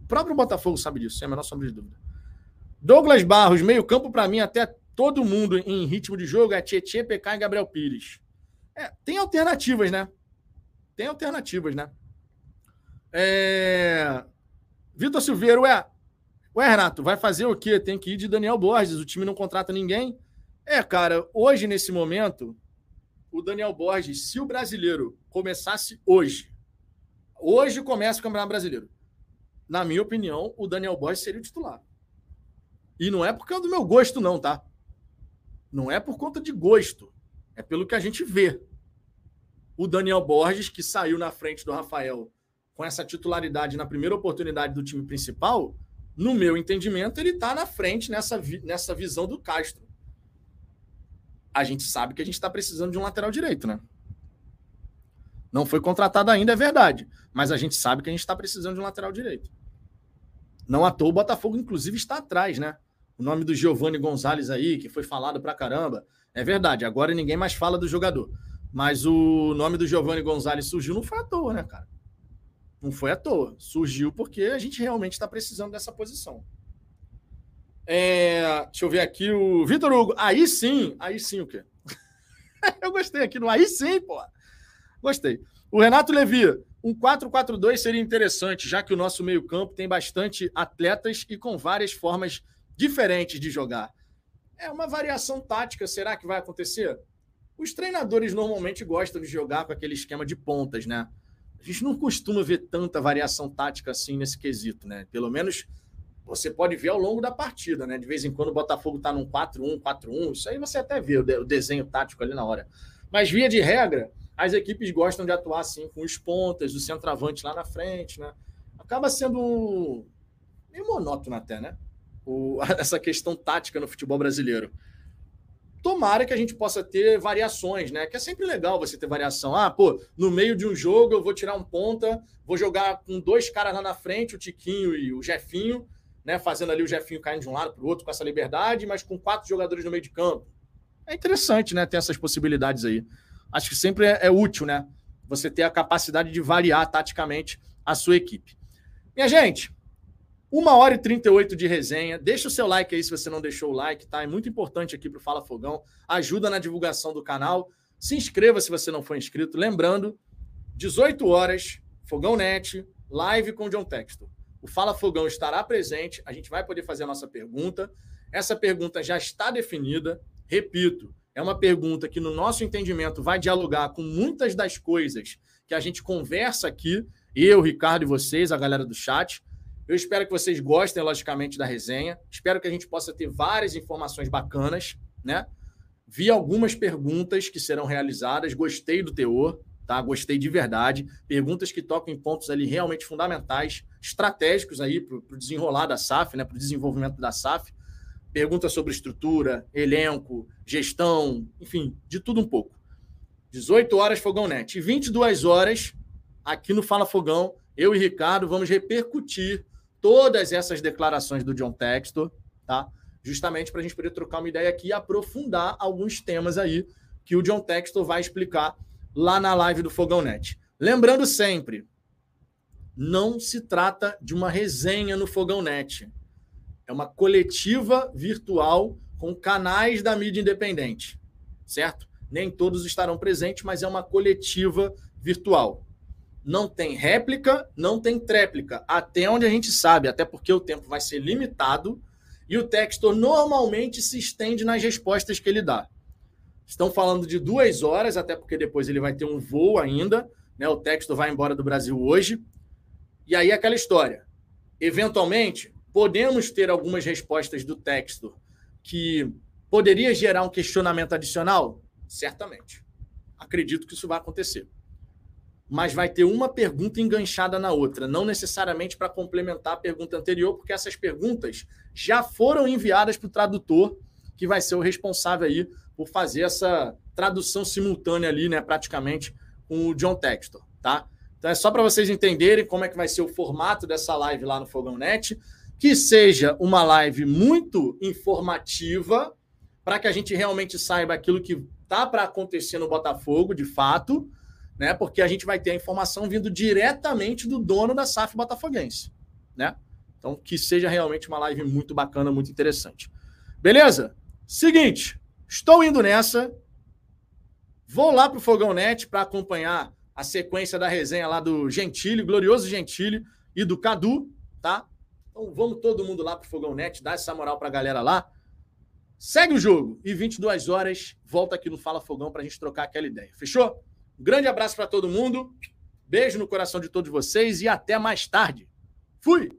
O próprio Botafogo sabe disso, sem a menor sombra de dúvida. Douglas Barros, meio-campo para mim, até todo mundo em ritmo de jogo é Tietê, PK e Gabriel Pires. É, tem alternativas, né? Tem alternativas, né? É... Vitor Silveira, ué, ué, Renato, vai fazer o quê? Tem que ir de Daniel Borges, o time não contrata ninguém. É, cara, hoje, nesse momento, o Daniel Borges, se o brasileiro começasse hoje, hoje começa o Campeonato Brasileiro, na minha opinião, o Daniel Borges seria o titular. E não é por causa do meu gosto, não, tá? Não é por conta de gosto. É pelo que a gente vê. O Daniel Borges, que saiu na frente do Rafael com essa titularidade na primeira oportunidade do time principal, no meu entendimento, ele está na frente nessa, nessa visão do Castro a gente sabe que a gente está precisando de um lateral direito, né? Não foi contratado ainda, é verdade. Mas a gente sabe que a gente está precisando de um lateral direito. Não à toa, o Botafogo, inclusive, está atrás, né? O nome do Giovanni Gonzalez aí, que foi falado pra caramba. É verdade, agora ninguém mais fala do jogador. Mas o nome do Giovanni Gonzalez surgiu não foi à toa, né, cara? Não foi à toa. Surgiu porque a gente realmente está precisando dessa posição. É, deixa eu ver aqui o Vitor Hugo. Aí sim, aí sim o quê? eu gostei aqui no aí sim, pô. Gostei. O Renato Levi, um 4-4-2 seria interessante, já que o nosso meio-campo tem bastante atletas e com várias formas diferentes de jogar. É uma variação tática, será que vai acontecer? Os treinadores normalmente gostam de jogar com aquele esquema de pontas, né? A gente não costuma ver tanta variação tática assim nesse quesito, né? Pelo menos você pode ver ao longo da partida, né? De vez em quando o Botafogo está num 4-1, 4-1, isso aí você até vê o desenho tático ali na hora. Mas via de regra, as equipes gostam de atuar assim com os pontas, o centroavante lá na frente, né? Acaba sendo meio monótono até, né? O, essa questão tática no futebol brasileiro. Tomara que a gente possa ter variações, né? Que é sempre legal você ter variação. Ah, pô, no meio de um jogo eu vou tirar um ponta, vou jogar com dois caras lá na frente, o Tiquinho e o Jefinho, né, fazendo ali o Jefinho caindo de um lado para o outro com essa liberdade, mas com quatro jogadores no meio de campo. É interessante, né, ter essas possibilidades aí. Acho que sempre é, é útil, né, você ter a capacidade de variar taticamente a sua equipe. Minha gente, uma hora e 38 de resenha. Deixa o seu like aí se você não deixou o like, tá? É muito importante aqui para o Fala Fogão. Ajuda na divulgação do canal. Se inscreva se você não for inscrito. Lembrando, 18 horas, Fogão Net, live com John Textor. O Fala Fogão estará presente, a gente vai poder fazer a nossa pergunta. Essa pergunta já está definida. Repito, é uma pergunta que, no nosso entendimento, vai dialogar com muitas das coisas que a gente conversa aqui, eu, Ricardo e vocês, a galera do chat. Eu espero que vocês gostem, logicamente, da resenha. Espero que a gente possa ter várias informações bacanas, né? Vi algumas perguntas que serão realizadas, gostei do teor tá? Gostei de verdade. Perguntas que tocam em pontos ali realmente fundamentais, estratégicos aí para o desenrolar da SAF, né? Para o desenvolvimento da SAF. Perguntas sobre estrutura, elenco, gestão, enfim, de tudo um pouco. 18 horas Fogão Net. E 22 horas, aqui no Fala Fogão, eu e Ricardo vamos repercutir todas essas declarações do John Textor, tá? Justamente para a gente poder trocar uma ideia aqui e aprofundar alguns temas aí que o John Textor vai explicar lá na live do Fogão Net. Lembrando sempre, não se trata de uma resenha no Fogão Net. É uma coletiva virtual com canais da mídia independente, certo? Nem todos estarão presentes, mas é uma coletiva virtual. Não tem réplica, não tem tréplica, até onde a gente sabe, até porque o tempo vai ser limitado e o Textor normalmente se estende nas respostas que ele dá. Estão falando de duas horas, até porque depois ele vai ter um voo ainda, né? O Textor vai embora do Brasil hoje. E aí aquela história. Eventualmente, podemos ter algumas respostas do Textor que poderia gerar um questionamento adicional? Certamente. Acredito que isso vai acontecer mas vai ter uma pergunta enganchada na outra, não necessariamente para complementar a pergunta anterior, porque essas perguntas já foram enviadas para o tradutor, que vai ser o responsável aí por fazer essa tradução simultânea ali, né, praticamente com o John Textor, tá? Então é só para vocês entenderem como é que vai ser o formato dessa live lá no Fogão Net, que seja uma live muito informativa, para que a gente realmente saiba aquilo que tá para acontecer no Botafogo, de fato, né? Porque a gente vai ter a informação vindo diretamente do dono da SAF Botafoguense, né? Então, que seja realmente uma live muito bacana, muito interessante. Beleza? Seguinte, estou indo nessa. Vou lá para o Fogão Net para acompanhar a sequência da resenha lá do Gentili, glorioso Gentili e do Cadu, tá? Então vamos todo mundo lá para o Fogão Net, dar essa moral para a galera lá. Segue o jogo e 22 horas volta aqui no Fala Fogão para a gente trocar aquela ideia. Fechou? Um grande abraço para todo mundo. Beijo no coração de todos vocês e até mais tarde. Fui!